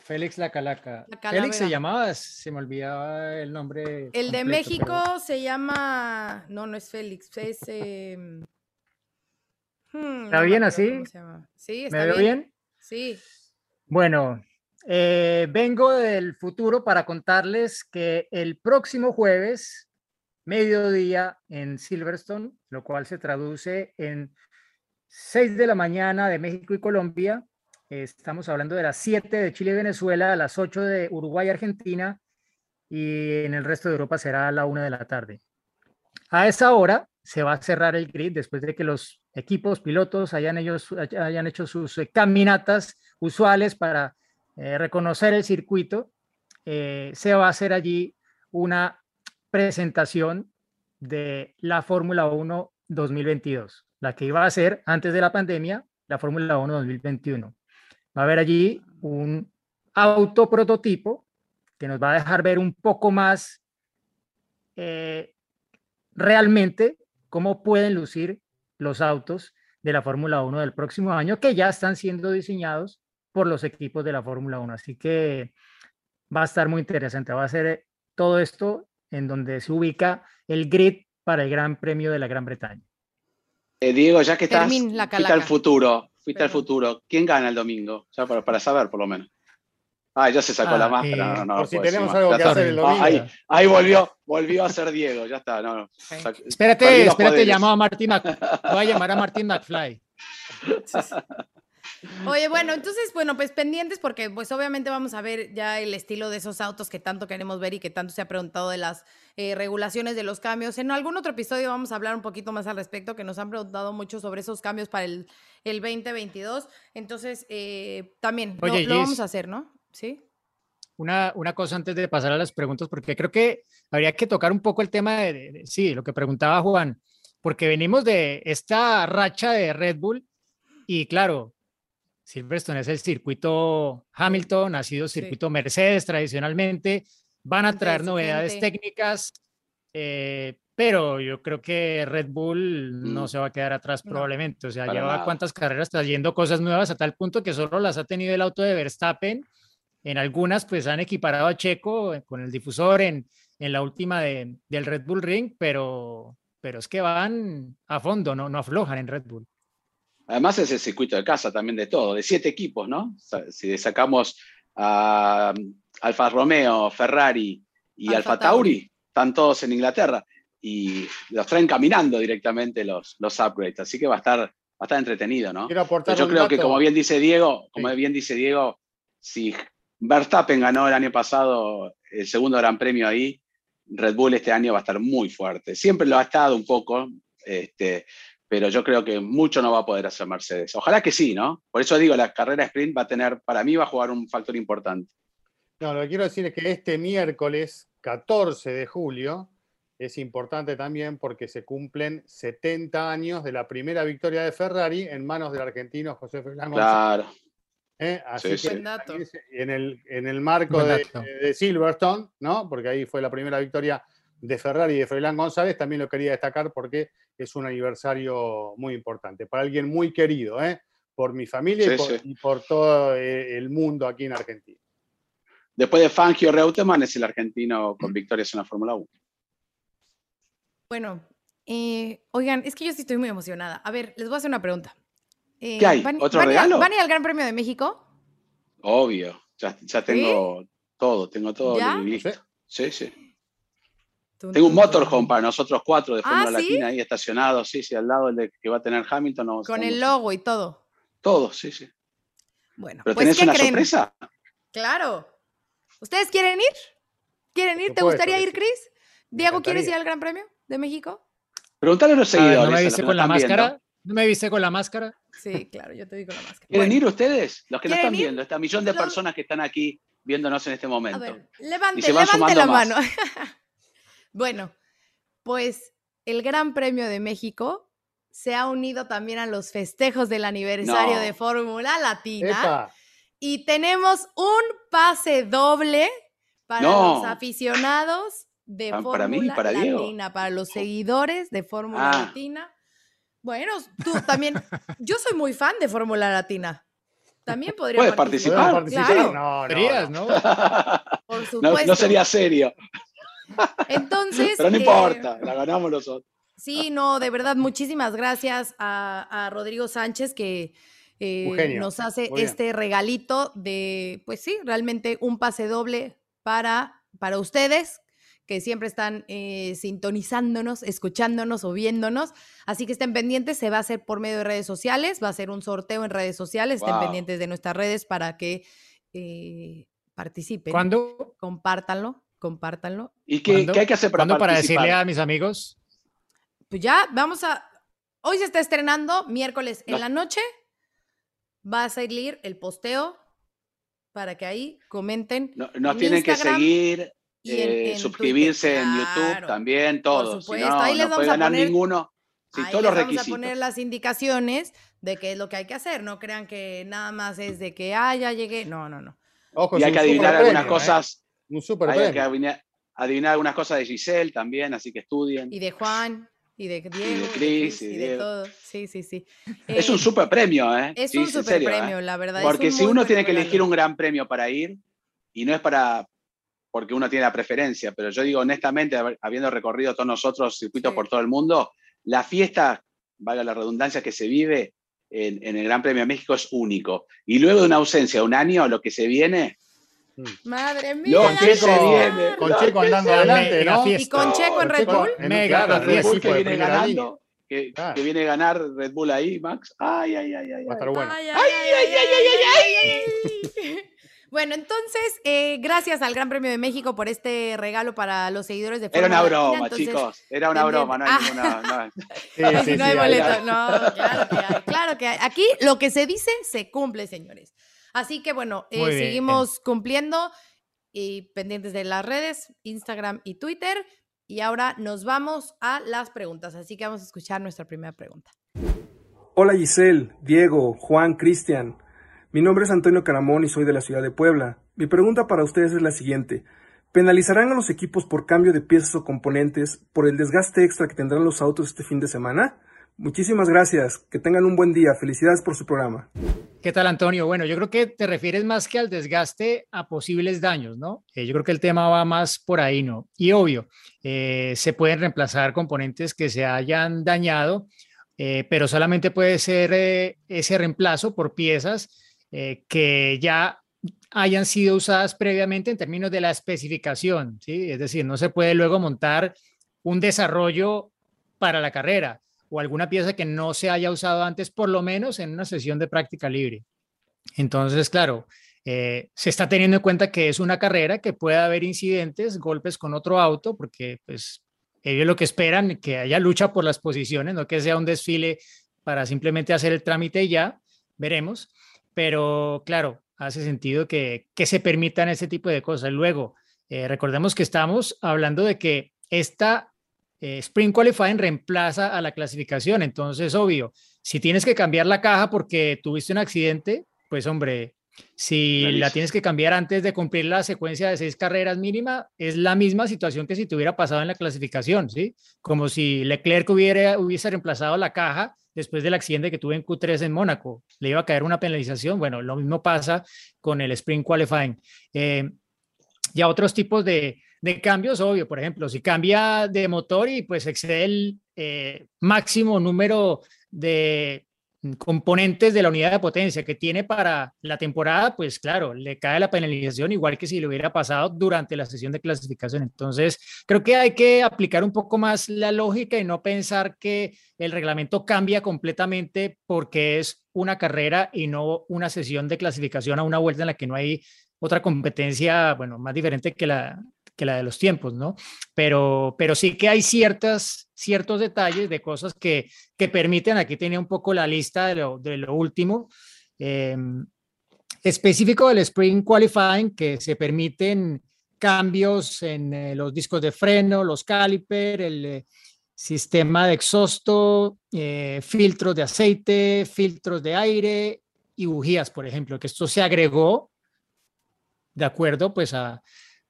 Félix la Calaca. Félix se llamaba, se me olvidaba el nombre. El de México se llama. No, no es Félix, es. Em, hmm, ¿Está bien así? Sí, está ¿Me veo bien? Sí. Bueno, eh, vengo del futuro para contarles que el próximo jueves, mediodía en Silverstone, lo cual se traduce en 6 de la mañana de México y Colombia, Estamos hablando de las 7 de Chile y Venezuela, a las 8 de Uruguay y Argentina, y en el resto de Europa será a la 1 de la tarde. A esa hora se va a cerrar el grid después de que los equipos pilotos hayan, ellos, hayan hecho sus eh, caminatas usuales para eh, reconocer el circuito. Eh, se va a hacer allí una presentación de la Fórmula 1 2022, la que iba a ser antes de la pandemia, la Fórmula 1 2021. Va a haber allí un auto prototipo que nos va a dejar ver un poco más eh, realmente cómo pueden lucir los autos de la Fórmula 1 del próximo año, que ya están siendo diseñados por los equipos de la Fórmula 1. Así que va a estar muy interesante. Va a ser todo esto en donde se ubica el grid para el Gran Premio de la Gran Bretaña. Eh, Diego, ya que estás, al futuro, Fuiste al futuro. ¿Quién gana el domingo? Ya para, saber, por lo menos. Ah, ya se sacó la ah, máscara. no, si tenemos algo que hacer el domingo. ahí, volvió, volvió a ser Diego, ya está. Espérate, espérate, llamó a Martín Voy a llamar a Martín McFly. Oye, bueno, entonces, bueno, pues pendientes porque pues obviamente vamos a ver ya el estilo de esos autos que tanto queremos ver y que tanto se ha preguntado de las eh, regulaciones de los cambios. En algún otro episodio vamos a hablar un poquito más al respecto, que nos han preguntado mucho sobre esos cambios para el, el 2022. Entonces, eh, también lo, vamos a hacer, ¿no? Sí. Una, una, cosa antes de pasar a las preguntas, porque creo que habría que tocar un poco el tema de sí, lo que preguntaba Juan, porque venimos de esta racha de Red Bull y claro, Silverstone es el circuito Hamilton, ha sido circuito Mercedes tradicionalmente, van a traer novedades técnicas, eh, pero yo creo que Red Bull no mm. se va a quedar atrás probablemente, o sea, lleva cuántas carreras trayendo cosas nuevas a tal punto que solo las ha tenido el auto de Verstappen, en algunas pues han equiparado a Checo con el difusor en, en la última de, del Red Bull Ring, pero, pero es que van a fondo, no, no aflojan en Red Bull. Además es el circuito de casa también de todo, de siete equipos, ¿no? Si sacamos a Alfa Romeo, Ferrari y Alfa, Tauri, están todos en Inglaterra y los traen caminando directamente los, los upgrades, así que va a estar, va a estar entretenido, ¿no? yo creo que como bien dice Diego, como bien dice Diego, si Verstappen ganó el año pasado el segundo Gran Premio ahí, Red Bull este año va a estar muy fuerte. Siempre lo ha estado un poco, este, pero yo creo que mucho no va a poder hacer Mercedes. Ojalá que sí, ¿no? Por eso digo, la carrera sprint va a tener, para mí va a jugar un factor importante. No, lo que quiero decir es que este miércoles 14 de julio es importante también porque se cumplen 70 años de la primera victoria de Ferrari en manos del argentino José Fernández. Claro. ¿Eh? Así que en el, en el marco de, de, Silverstone, ¿no? Porque ahí fue la primera victoria de Ferrari y de Froilán González, también lo quería destacar porque es un aniversario muy importante, para alguien muy querido, ¿eh? por mi familia y, por, todo eh, el mundo aquí en Argentina. Después de Fangio Reutemann es el argentino con victorias en la Fórmula 1. Bueno, eh, oigan, es que yo sí estoy muy emocionada. A ver, les voy a hacer una pregunta. ¿Qué hay? ¿Otro regalo? ¿Van a ir al Gran Premio de México? Obvio, ya, tengo todo, tengo todo listo. Sí, sí. Tengo un motorhome para nosotros cuatro de Fórmula ah, Latina ahí estacionado, sí, sí, al lado del que va a tener Hamilton. Con el logo y todo. Todo, sí, sí. Bueno, ¿Pero pues, tenés una sorpresa? Claro. ¿Ustedes quieren ir? ¿Quieren ir? ¿Te gustaría ir, Chris? Diego, ¿quieres ir al Gran Premio de México? Pregúntale a los seguidores. ¿No me viste con la máscara? ¿No me viste con la máscara? Sí, claro, yo te vi con la máscara. ¿Quieren ir ustedes? Los que no están viendo, esta millón de personas que están aquí viéndonos en este momento. A ver, levante, levante la mano. bueno, pues el Gran Premio de México se ha unido también a los festejos del aniversario de Fórmula Latina. Y tenemos un pase doble para los aficionados de ah, Fórmula Latina, para los seguidores de Fórmula ah. Latina. Bueno, tú también. Yo soy muy fan de Fórmula Latina. También podría Puedes participar. No, no, Por supuesto. No, sería serio. Entonces. Pero no eh, importa, la ganamos nosotros. Sí, no, de verdad, muchísimas gracias a, Rodrigo Sánchez que eh, nos hace este regalito de, pues sí, realmente un pase doble para, para ustedes que siempre están eh, sintonizándonos, escuchándonos o viéndonos. Así que estén pendientes, se va a hacer por medio de redes sociales, va a ser un sorteo en redes sociales, estén pendientes de nuestras redes para que eh, participen. ¿Cuándo? Compártanlo, compártanlo. ¿Y qué, hay que hacer para ¿Cuándo para decirle a mis amigos? Pues ya, vamos a... Hoy se está estrenando, miércoles en la noche, va a salir el posteo para que ahí comenten. nos tienen que seguir eh, suscribirse en YouTube también, todos. Si no, ahí les no puede ganar ninguno. Si todos los requisitos. Vamos a poner las indicaciones de qué es lo que hay que hacer. No crean que nada más es de que, ah, ya llegué. No, no, no. y hay que adivinar algunas ¿eh? cosas. Un super hay que adivinar, algunas cosas de Giselle también, así que estudien. Y de Juan. Y de Diego, y de Chris, y, de, todo. Sí, sí, sí. Es un eh, super premio, ¿eh? Es un super premio, la verdad. Porque si uno tiene que elegir un gran premio para ir, y no es para, porque uno tiene la preferencia, pero yo digo honestamente, habiendo recorrido todos nosotros circuitos por todo el mundo, la fiesta, valga la redundancia, que se vive en, el Gran Premio de México es único. Y luego de una ausencia, un año, lo que se viene... Mm. Madre mía, con Checo, viene, con Checo andando adelante, ¿no? Y con Checo en Red Bull. Mega, Red Bull que viene ganando. Que, que, viene a ganar Red Bull ahí, Max. Ay, ay, ay, ay. Va a estar bueno. Ay, ay, ay, ay, ay, ay. Bueno, entonces, eh, gracias al Gran Premio de México por este regalo para los seguidores de Era una broma, chicos. Era una broma, no hay ninguna. No. Sí, sí, no hay boleto. No, claro que hay. Claro que hay. Aquí lo que se dice se cumple, señores. Así que bueno, eh, seguimos cumpliendo y pendientes de las redes, Instagram y Twitter. Y ahora nos vamos a las preguntas. Así que vamos a escuchar nuestra primera pregunta. Hola Giselle, Diego, Juan, Cristian. Mi nombre es Antonio Caramón y soy de la ciudad de Puebla. Mi pregunta para ustedes es la siguiente. ¿Penalizarán a los equipos por cambio de piezas o componentes por el desgaste extra que tendrán los autos este fin de semana? Muchísimas gracias. Que tengan un buen día. Felicidades por su programa. ¿Qué tal, Antonio? Bueno, yo creo que te refieres más que al desgaste a posibles daños, ¿no? Eh, yo creo que el tema va más por ahí, ¿no? Y obvio, eh, se pueden reemplazar componentes que se hayan dañado, eh, pero solamente puede ser ese reemplazo por piezas eh, que ya hayan sido usadas previamente en términos de la especificación, ¿sí? Es decir, no se puede luego montar un desarrollo para la carrera o alguna pieza que no se haya usado antes, por lo menos en una sesión de práctica libre. Entonces, claro, eh, se está teniendo en cuenta que es una carrera que puede haber incidentes, golpes con otro auto, porque pues ellos lo que esperan que haya lucha por las posiciones, no que sea un desfile para simplemente hacer el trámite y ya, veremos pero claro, hace sentido que, se permitan ese tipo de cosas. Luego, eh, recordemos que estamos hablando de que esta eh, Spring Qualifying reemplaza a la clasificación, entonces, obvio, si tienes que cambiar la caja porque tuviste un accidente, pues hombre, si la tienes que cambiar antes de cumplir la secuencia de seis carreras mínima, es la misma situación que si te hubiera pasado en la clasificación, ¿sí? Como si Leclerc hubiera, hubiese reemplazado la caja después del accidente que tuve en Q3 en Mónaco. Le iba a caer una penalización. Bueno, lo mismo pasa con el Spring Qualifying. Eh, ya otros tipos de, cambios, obvio, por ejemplo, si cambia de motor y pues excede el eh, máximo número de componentes de la unidad de potencia que tiene para la temporada, pues claro, le cae la penalización igual que si le hubiera pasado durante la sesión de clasificación. Entonces, creo que hay que aplicar un poco más la lógica y no pensar que el reglamento cambia completamente porque es una carrera y no una sesión de clasificación a una vuelta en la que no hay otra competencia, bueno, más diferente que la, que la de los tiempos, ¿no? Pero, pero sí que hay ciertas, ciertos detalles de cosas que, que permiten, aquí tenía un poco la lista de lo, de último, em, específico del Spring Qualifying, que se permiten cambios en eh, los discos de freno, los caliper, el eh, sistema de exhausto, eh, filtros de aceite, filtros de aire y bujías, por ejemplo, que esto se agregó de acuerdo pues a,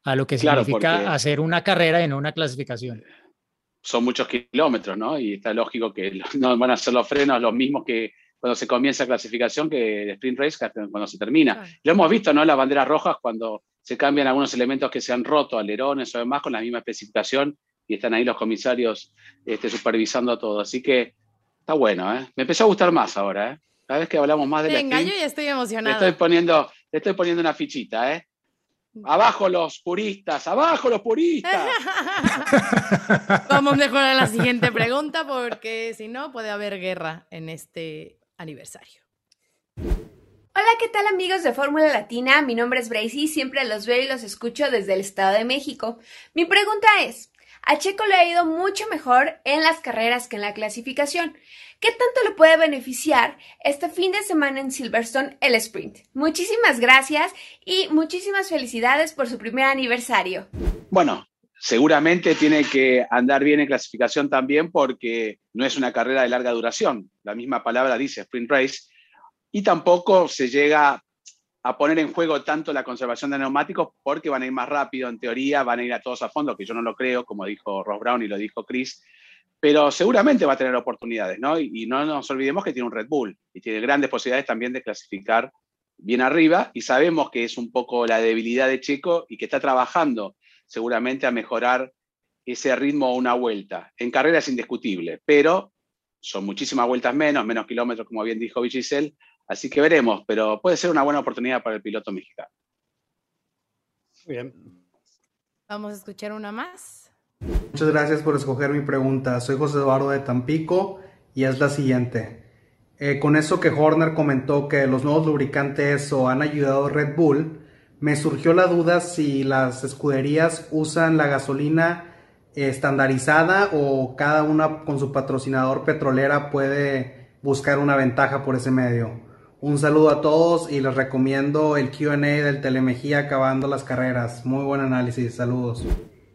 a lo que significa hacer una carrera y no una clasificación. Son muchos kilómetros, ¿no? Y está lógico que no van a ser los frenos los mismos que cuando se comienza la clasificación que el sprint race cuando se termina. Lo hemos visto, ¿no? Las banderas rojas cuando se cambian algunos elementos que se han roto, alerones o demás, con la misma especificación y están ahí los comisarios este, supervisando todo. Así que está bueno, ¿eh? Me empezó a gustar más ahora, ¿eh? Cada vez que hablamos más de Venga, yo ya estoy emocionado. estoy poniendo, le estoy poniendo una fichita, ¿eh? Abajo los puristas, abajo los puristas. Vamos mejor a la siguiente pregunta porque si no puede haber guerra en este aniversario. Hola, ¿qué tal amigos de Fórmula Latina? Mi nombre es Bracy, siempre los veo y los escucho desde el Estado de México. Mi pregunta es, a Checo le ha ido mucho mejor en las carreras que en la clasificación. ¿Qué tanto le puede beneficiar este fin de semana en Silverstone el sprint? Muchísimas gracias y muchísimas felicidades por su primer aniversario. Bueno, seguramente tiene que andar bien en clasificación también porque no es una carrera de larga duración. La misma palabra dice sprint race. Y tampoco se llega a poner en juego tanto la conservación de neumáticos porque van a ir más rápido, en teoría, van a ir a todos a fondo, que yo no lo creo, como dijo Ross Brown y lo dijo Chris, pero seguramente va a tener oportunidades, ¿no? Y, no nos olvidemos que tiene un Red Bull y tiene grandes posibilidades también de clasificar bien arriba y sabemos que es un poco la debilidad de Checo y que está trabajando seguramente a mejorar ese ritmo a una vuelta. En carrera es indiscutible, pero son muchísimas vueltas menos, menos kilómetros, como bien dijo Vichisel, así que veremos, pero puede ser una buena oportunidad para el piloto mexicano. Bien. Vamos a escuchar una más. Muchas gracias por escoger mi pregunta. Soy José Eduardo de Tampico y es la siguiente. Eh, con eso que Horner comentó que los nuevos lubricantes o han ayudado a Red Bull, me surgió la duda si las escuderías usan la gasolina estandarizada o cada una con su patrocinador petrolera puede buscar una ventaja por ese medio. Un saludo a todos y les recomiendo el QA del Telemejía acabando las carreras. Muy buen análisis, saludos.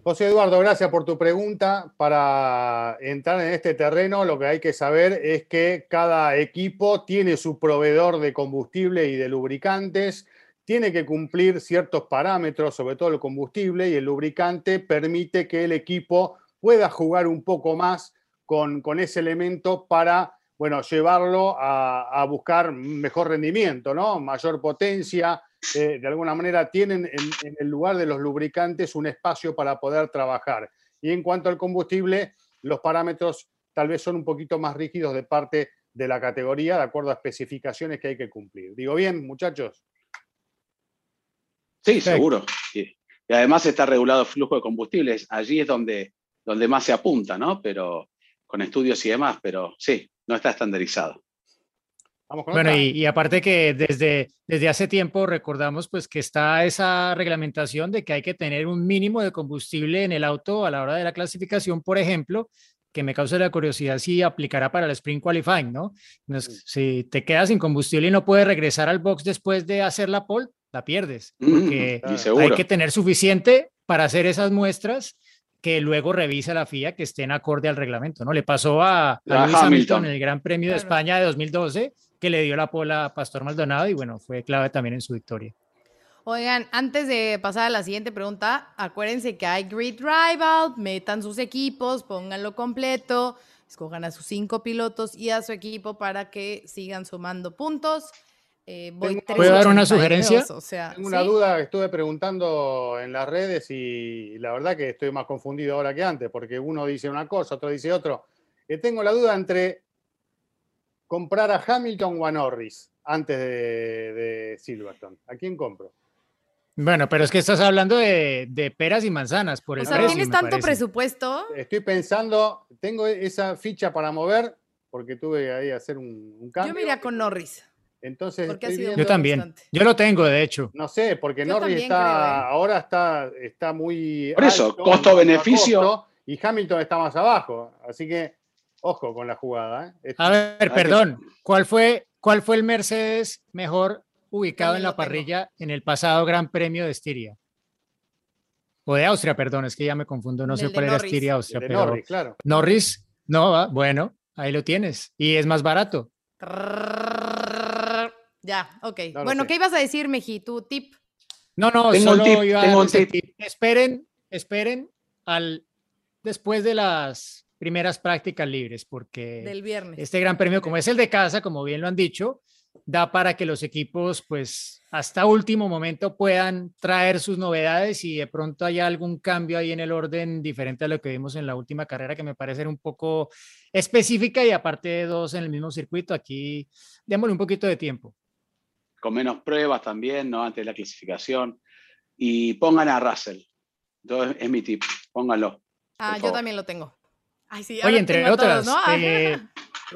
José Eduardo, gracias por tu pregunta. Para entrar en este terreno, lo que hay que saber es que cada equipo tiene su proveedor de combustible y de lubricantes, tiene que cumplir ciertos parámetros, sobre todo el combustible, y el lubricante permite que el equipo pueda jugar un poco más con, con ese elemento para bueno, llevarlo a, a buscar mejor rendimiento, ¿no? mayor potencia, eh, de alguna manera tienen en, el lugar de los lubricantes un espacio para poder trabajar. Y en cuanto al combustible, los parámetros tal vez son un poquito más rígidos de parte de la categoría, de acuerdo a especificaciones que hay que cumplir. ¿Digo bien, muchachos? Sí, seguro. Y además está regulado el flujo de combustibles. Allí es donde, donde más se apunta, ¿no? Pero con estudios y demás, pero sí, no está estandarizado. Bueno, y, aparte que desde, desde hace tiempo recordamos pues que está esa reglamentación de que hay que tener un mínimo de combustible en el auto a la hora de la clasificación, por ejemplo, que me causa la curiosidad si aplicará para el Spring Qualifying, ¿no? si te quedas sin combustible y no puedes regresar al box después de hacer la pole, la pierdes, mm, porque hay que tener suficiente para hacer esas muestras que luego revisa la FIA que estén acorde al reglamento, ¿no? Le pasó a, Lewis Hamilton. en el Gran Premio de España de 2012, que le dio la pola a Pastor Maldonado y bueno, fue clave también en su victoria. Oigan, antes de pasar a la siguiente pregunta, acuérdense que hay Grid Rival, metan sus equipos, pónganlo completo, escojan a sus cinco pilotos y a su equipo para que sigan sumando puntos. Eh, ¿Puedo dar una sugerencia? O sea, Tengo una duda que estuve preguntando en las redes y la verdad que estoy más confundido ahora que antes, porque uno dice una cosa, otro dice otro. Que tengo la duda entre comprar a Hamilton o a Norris antes de, Silverstone? ¿A quién compro? Bueno, pero es que estás hablando de, peras y manzanas por el O sea, ¿tienes tanto presupuesto? Estoy pensando, tengo esa ficha para mover porque tuve ahí a hacer un, cambio. Yo me iría con Norris. Entonces, yo también. Yo lo tengo, de hecho. No sé, porque Norris está, ¿eh? ahora está, está muy. Por eso, costo-beneficio. Y Hamilton está más abajo. Así que, ojo con la jugada. ¿eh? A ver, perdón. ¿Cuál fue, ¿Cuál fue el Mercedes mejor ubicado en la parrilla en el pasado Gran Premio de Estiria? O de Austria, perdón, es que ya me confundo, no sé cuál era Estiria, Austria, pero Norris, claro. Norris, no, bueno, ahí lo tienes. Y es más barato. Ya, ok. bueno, ¿qué ibas a decir, Meji? ¿Tu tip? No, no, solo iba a tip. Esperen, esperen al después de las primeras prácticas libres, porque Del viernes. este gran premio, como es el de casa, como bien lo han dicho, da para que los equipos, pues, hasta último momento puedan traer sus novedades y de pronto haya algún cambio ahí en el orden diferente a lo que vimos en la última carrera, que me parece un poco específica y aparte de dos en el mismo circuito, aquí démosle un poquito de tiempo con menos pruebas también, ¿no? Antes de la clasificación. Y pongan a Russell. Entonces, es mi tip, pónganlo. Ah, yo también lo tengo. Oye, entre otras, eh,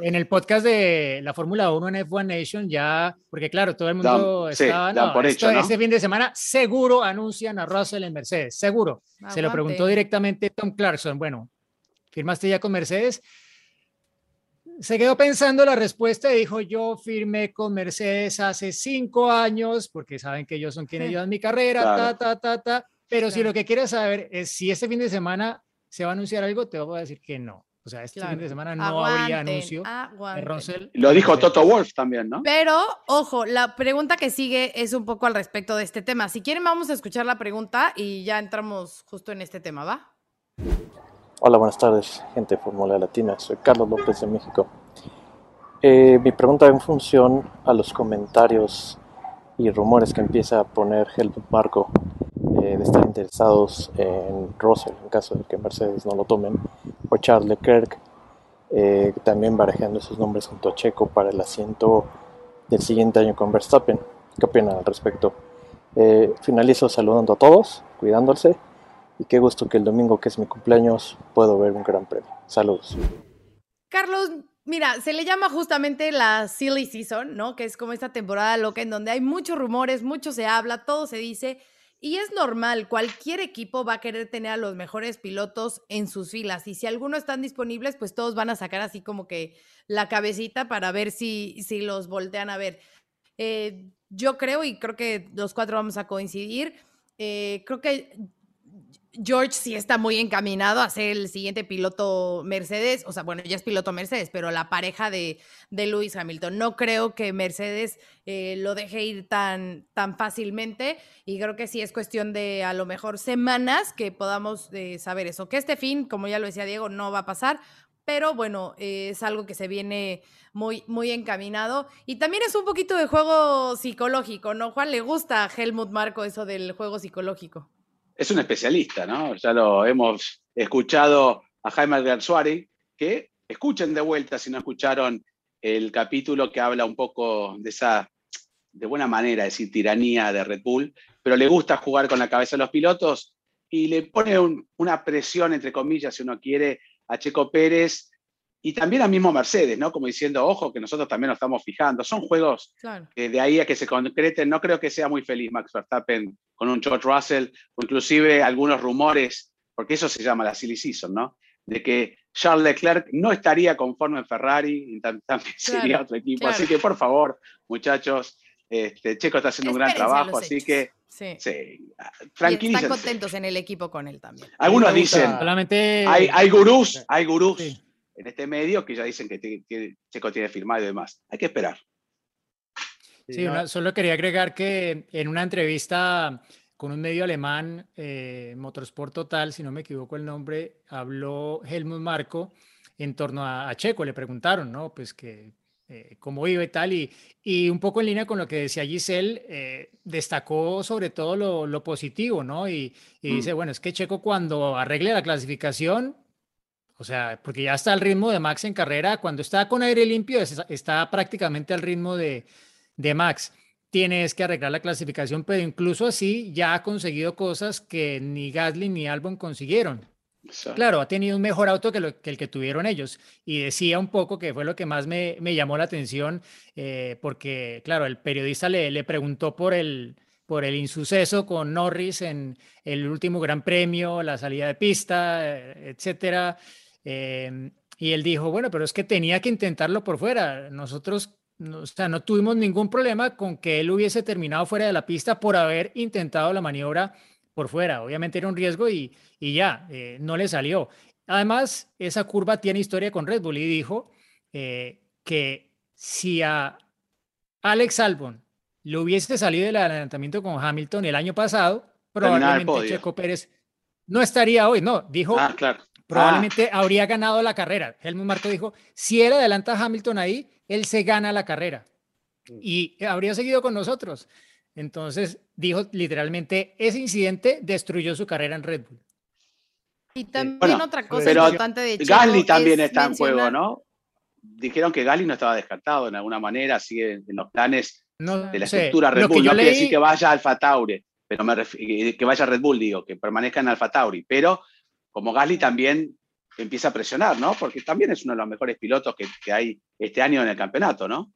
en el podcast de la Fórmula 1 en F1 Nation ya, porque claro, todo el mundo estaba, no, este fin de semana seguro anuncian a Russell en Mercedes, seguro. Se lo preguntó directamente Tom Clarkson, bueno, ¿firmaste ya con Mercedes? Se quedó pensando la respuesta y dijo, yo firmé con Mercedes hace cinco años, porque saben que ellos son quienes llevan mi carrera, ta, ta, ta, ta. Pero si lo que quieres saber es si este fin de semana se va a anunciar algo, te voy a decir que no. O sea, este fin de semana no habría anuncio Lo dijo Toto Wolf también, ¿no? Pero, ojo, la pregunta que sigue es un poco al respecto de este tema. Si quieren, vamos a escuchar la pregunta y ya entramos justo en este tema, ¿va? Hola, buenas tardes, gente de Fórmula Latina. Soy Carlos López de México. Eh, mi pregunta en función a los comentarios y rumores que empieza a poner Helmut Marco eh, de estar interesados en Russell en caso de que Mercedes no lo tomen, o Charles Leclerc, eh, también barajando esos nombres junto a Checo para el asiento del siguiente año con Verstappen. ¿Qué opinan al respecto? finalizo saludando a todos, cuidándose y qué gusto que el domingo, que es mi cumpleaños, puedo ver un gran premio. Saludos. Carlos, mira, se le llama justamente la silly season, ¿no? Que es como esta temporada loca en donde hay muchos rumores, mucho se habla, todo se dice. Y es normal, cualquier equipo va a querer tener a los mejores pilotos en sus filas. Y si algunos están disponibles, pues todos van a sacar así como que la cabecita para ver si, si los voltean a ver. Eh, yo creo, y creo que los cuatro vamos a coincidir, eh, creo que George sí está muy encaminado a ser el siguiente piloto Mercedes, o sea, bueno, ya es piloto Mercedes, pero la pareja de, de Lewis Hamilton. No creo que Mercedes eh, lo deje ir tan, tan fácilmente y creo que sí es cuestión de a lo mejor semanas que podamos eh, saber eso. Que este fin, como ya lo decía Diego, no va a pasar, pero bueno, eh, es algo que se viene muy, muy encaminado. Y también es un poquito de juego psicológico, ¿no? Juan, le gusta a Helmut Marco eso del juego psicológico es un especialista, ¿no? Ya lo hemos escuchado a Jaime Gersuari, que escuchen de vuelta si no escucharon el capítulo que habla un poco de esa, de buena manera, decir, tiranía de Red Bull, pero le gusta jugar con la cabeza de los pilotos y le pone una presión, entre comillas, si uno quiere, a Checo Pérez y también al mismo Mercedes, ¿no? Como diciendo, ojo, que nosotros también nos estamos fijando. Son juegos que de ahí a que se concreten, no creo que sea muy feliz Max Verstappen con un George Russell, o inclusive algunos rumores, porque eso se llama la silly season, ¿no? De que Charles Leclerc no estaría conforme en Ferrari, y también sería otro equipo. Así que, por favor, muchachos, este, Checo está haciendo un gran trabajo, así que sí. sí están contentos en el equipo con él también. Algunos dicen, hay, hay gurús, hay gurús en este medio que ya dicen que Checo tiene firmado y demás. Hay que esperar. Sí, solo quería agregar que en una entrevista con un medio alemán, eh, Motorsport Total, si no me equivoco el nombre, habló Helmut Marco en torno a, Checo. Le preguntaron, ¿no? Pues que eh, cómo iba y tal. Y, y, un poco en línea con lo que decía Giselle, eh, destacó sobre todo lo, lo positivo, ¿no? Y, y dice, mm. bueno, es que Checo cuando arregle la clasificación, O sea, porque ya está al ritmo de Max en carrera. Cuando está con aire limpio, está prácticamente al ritmo de, de Max. Tienes que arreglar la clasificación, pero incluso así ya ha conseguido cosas que ni Gasly ni Albon consiguieron. Claro, ha tenido un mejor auto que, el que tuvieron ellos. Y decía un poco que fue lo que más me, llamó la atención, eh, porque, claro, el periodista le, le preguntó por el, por el insuceso con Norris en el último Gran Premio, la salida de pista, eh, etcétera. Em, y él dijo, bueno, pero es que tenía que intentarlo por fuera. Nosotros, no, o sea, no tuvimos ningún problema con que él hubiese terminado fuera de la pista por haber intentado la maniobra por fuera. Obviamente era un riesgo y, y ya, eh, no le salió. Además, esa curva tiene historia con Red Bull y dijo eh, que si a Alex Albon le hubiese salido del adelantamiento con Hamilton el año pasado, probablemente Checo Pérez no estaría hoy. No, dijo, ah, claro. Probablemente ah. habría ganado la carrera. Helmut Marco dijo, si él adelanta a Hamilton ahí, él se gana la carrera mm. y habría seguido con nosotros. Entonces, dijo literalmente, ese incidente destruyó su carrera en Red Bull. Y también otra cosa importante de Checo Gasly también está en juego, ¿no? Dijeron que Gasly no estaba descartado en alguna manera, sigue en los planes de la estructura Red Bull. No quiere decir que vaya Alfa Tauri, pero me que vaya Red Bull, digo, que permanezca en Alfa Tauri. Pero como Gasly también empieza a presionar, ¿no? Porque también es uno de los mejores pilotos que, que hay este año en el campeonato, ¿no?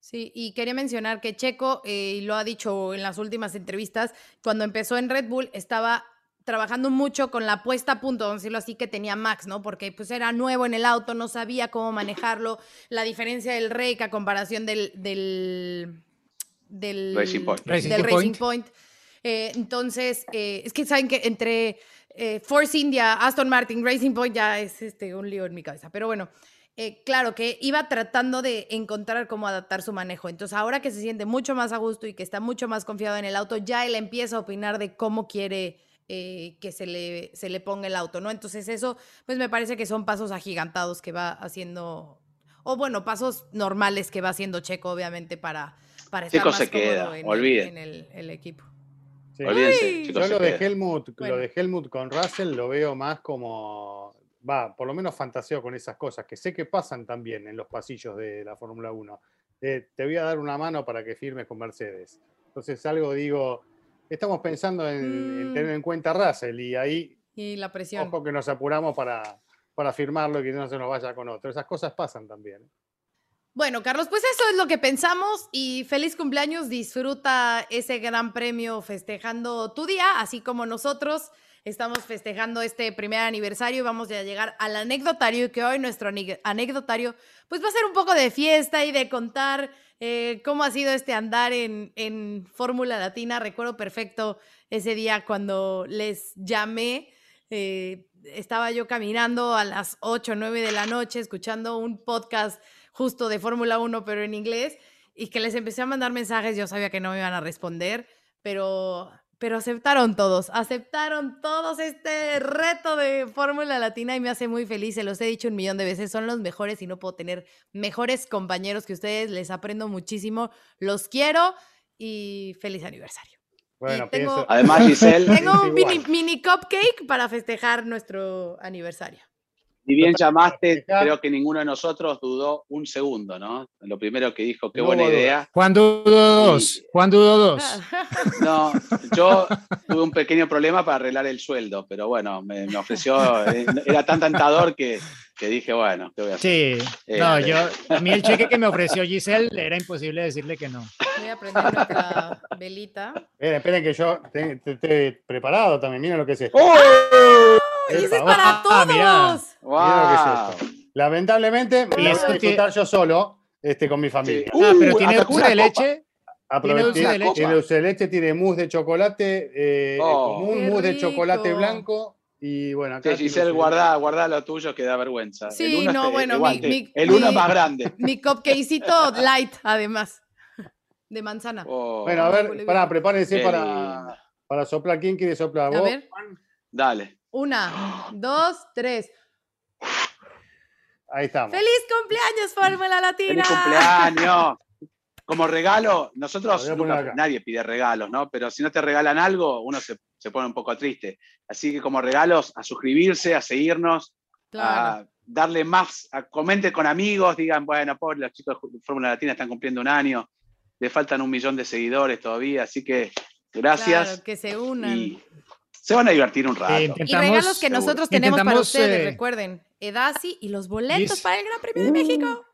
Sí, y quería mencionar que Checo, eh, y lo ha dicho en las últimas entrevistas, cuando empezó en Red Bull estaba trabajando mucho con la puesta a punto, vamos a decirlo así, que tenía Max, ¿no? Porque pues era nuevo en el auto, no sabía cómo manejarlo, la diferencia del rake a comparación del, del, del Racing Point. Del Racing Point. Eh, entonces, eh, es que saben que entre Force India, Aston Martin, Racing Point ya es este, un lío en mi cabeza, pero bueno. Eh, claro, que iba tratando de encontrar cómo adaptar su manejo. Entonces, ahora que se siente mucho más a gusto y que está mucho más confiado en el auto, ya él empieza a opinar de cómo quiere eh, que se le, se le ponga el auto, ¿no? Entonces, eso, pues me parece que son pasos agigantados que va haciendo, o bueno, pasos normales que va haciendo Checo, obviamente, para, para estar más se queda, en, olviden. El, el, equipo. Yo lo de, Helmut, lo de Helmut con Russell lo veo más como va, por lo menos fantaseo con esas cosas, que sé que pasan también en los pasillos de la Fórmula 1. Eh, te voy a dar una mano para que firmes con Mercedes. Entonces algo digo, estamos pensando en, tener en mm. cuenta Russell y ahí... Y la presión. Ojo que nos apuramos para, para firmarlo y que no se nos vaya con otro. Esas cosas pasan también. Bueno, Carlos, pues eso es lo que pensamos y feliz cumpleaños. Disfruta ese gran premio festejando tu día, así como nosotros. Estamos festejando este primer aniversario y vamos a llegar al anecdotario, que hoy nuestro anecdotario pues va a ser un poco de fiesta y de contar eh, cómo ha sido este andar en, en Fórmula Latina. Recuerdo perfecto ese día cuando les llamé. Eh, estaba yo caminando a las 8 o 9 de la noche escuchando un podcast justo de Fórmula 1, pero en inglés, y que les empecé a mandar mensajes. Yo sabía que no me iban a responder, pero pero aceptaron todos, aceptaron todos este reto de Fórmula Latina y me hace muy feliz, se los he dicho un millón de veces, son los mejores y no puedo tener mejores compañeros que ustedes, les aprendo muchísimo, los quiero y feliz aniversario. Bueno, además Giselle. Tengo un mini cupcake para festejar nuestro aniversario. Y bien llamaste, creo que ninguno de nosotros dudó un segundo, ¿no? Lo primero que dijo, qué buena idea. Juan dudó dos, Juan dudó dos. No, yo tuve un pequeño problema para arreglar el sueldo, pero bueno, me, ofreció, eh, era tan tentador que, que dije, bueno, ¿qué voy a hacer? Sí, no, este. yo, a mí el cheque que me ofreció Giselle era imposible decirle que no. Voy a prender nuestra velita. Esperen, esperen que yo esté preparado también, miren lo que es esto. ¡Oh! ¡Ese es para todos! Ah, mira. Lamentablemente, me voy a disfrutar yo solo este, con mi familia. ah, pero tiene dulce de leche. ¿Tiene dulce de leche? Tiene dulce de leche, tiene mousse de chocolate eh, oh, común, mousse de chocolate blanco. Y bueno, acá. Giselle, guarda, guarda lo tuyo que da vergüenza. Sí, el no, bueno, mi, el uno es más grande. Mi cupcakecito light, además. De manzana. Oh. bueno, a ver, pará, prepárense para, para soplar. ¿Quién quiere soplar? ¿Vos? A ver. Dale. Una, dos, tres. Ahí estamos. ¡Feliz cumpleaños, Fórmula Latina! ¡Feliz cumpleaños! Como regalo, nosotros nadie pide regalos, ¿no? Pero si no te regalan algo, uno se, pone un poco triste. Así que como regalos, a suscribirse, a seguirnos, darle más, a, comente con amigos, digan, bueno, pobre, los chicos de Fórmula Latina están cumpliendo un año, le faltan un millón de seguidores todavía, así que gracias. Claro, que se unan. Se van a divertir un rato. y regalos que nosotros tenemos para ustedes, eh, recuerden, Edasi y los boletos para el Gran Premio de México.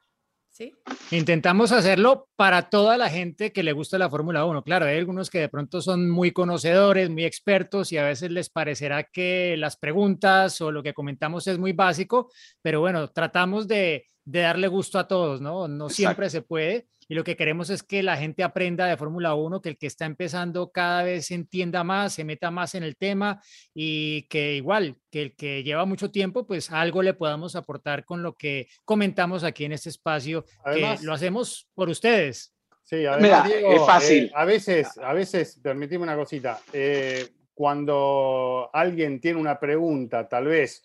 Intentamos hacerlo para toda la gente que le gusta la Fórmula 1. Claro, hay algunos que de pronto son muy conocedores, muy expertos y a veces les parecerá que las preguntas o lo que comentamos es muy básico, pero bueno, tratamos de, de darle gusto a todos, ¿no? No siempre se puede y lo que queremos es que la gente aprenda de Fórmula 1, que el que está empezando cada vez entienda más, se meta más en el tema y que igual, que el que lleva mucho tiempo, pues algo le podamos aportar con lo que comentamos aquí en este espacio, que lo hacemos por ustedes. Sí, además, es fácil. Eh, a veces, a veces, permitime una cosita, eh, cuando alguien tiene una pregunta, tal vez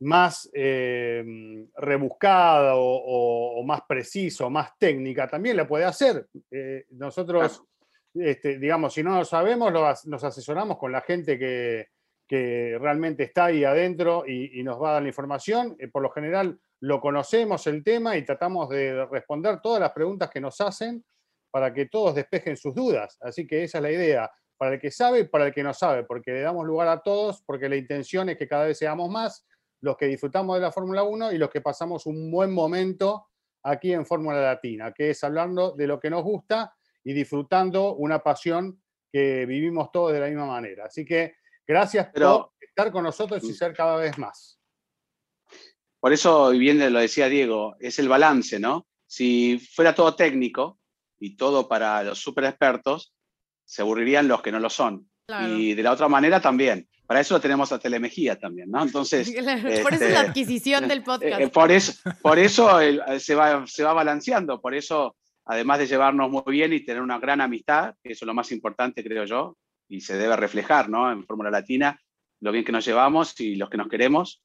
más eh, rebuscada o, más preciso, más técnica, también la puede hacer. Eh, nosotros, este, digamos, si no lo sabemos, nos asesoramos con la gente que, realmente está ahí adentro y, nos va a dar la información. Eh, por lo general lo conocemos el tema y tratamos de responder todas las preguntas que nos hacen para que todos despejen sus dudas. Así que esa es la idea, para el que sabe y para el que no sabe, porque le damos lugar a todos, porque la intención es que cada vez seamos más los que disfrutamos de la Fórmula 1 y los que pasamos un buen momento aquí en Fórmula Latina, que es hablando de lo que nos gusta y disfrutando una pasión que vivimos todos de la misma manera. Así que gracias por estar con nosotros y ser cada vez más. Por eso, y bien lo decía Diego, es el balance, ¿no? Si fuera todo técnico y todo para los super expertos, se aburrirían los que no lo son. Y de la otra manera también. Para eso tenemos a Telemejía también, ¿no? Entonces. por eso es la este, adquisición del podcast. Eh, por eso, por eso se, va, se va balanceando. Por eso, además de llevarnos muy bien y tener una gran amistad, que eso es lo más importante, creo yo, y se debe reflejar, ¿no? En Fórmula Latina, lo bien que nos llevamos y los que nos queremos.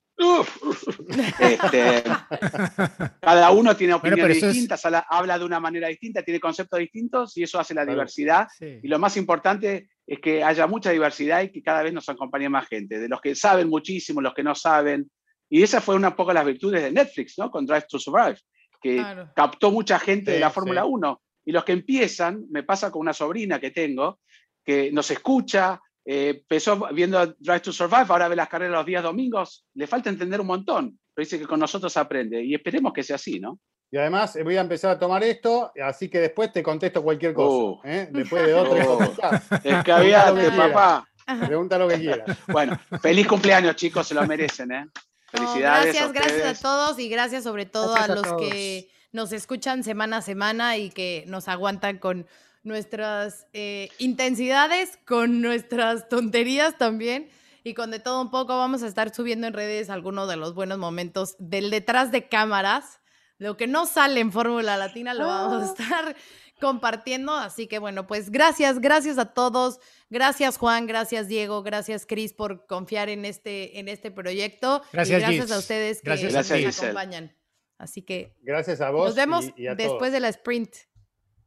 Este, cada uno tiene opiniones distintas, habla, de una manera distinta, tiene conceptos distintos y eso hace la diversidad. Y lo más importante es que haya mucha diversidad y que cada vez nos acompañe más gente, de los que saben muchísimo, los que no saben. Y esa fue una poco las virtudes de Netflix, ¿no? Con Drive to Survive, que captó mucha gente de la Fórmula 1. Y los que empiezan, me pasa con una sobrina que tengo, que nos escucha, eh, empezó viendo Drive to Survive, ahora ve las carreras los días domingos, le falta entender un montón, pero dice que con nosotros aprende y esperemos que sea así, ¿no? Y además eh, voy a empezar a tomar esto, así que después te contesto cualquier cosa. Uh. ¿eh? Después de dos, tres papá. Pregunta lo que quieras. Bueno, feliz cumpleaños, chicos, se lo merecen, ¿eh? Felicidades. gracias, gracias a todos y gracias sobre todo a los que nos escuchan semana a semana y que nos aguantan con nuestras eh, intensidades, con nuestras tonterías también y con de todo un poco. Vamos a estar subiendo en redes algunos de los buenos momentos del detrás de cámaras. Lo que no sale en Fórmula Latina lo vamos a ah. estar compartiendo. Así que bueno, pues gracias, gracias a todos. Gracias Juan, gracias Diego, gracias Cris por confiar en este, en este proyecto. Gracias, y gracias a ustedes que nos acompañan. Así que gracias a vos. Nos vemos después de la sprint.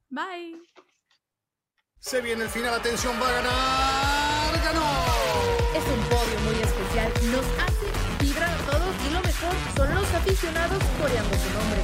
Bye. Se viene el final, atención, va a ganar, ganó. Es un podio muy especial, nos hace vibrar a todos y lo mejor son los aficionados coreando su nombre.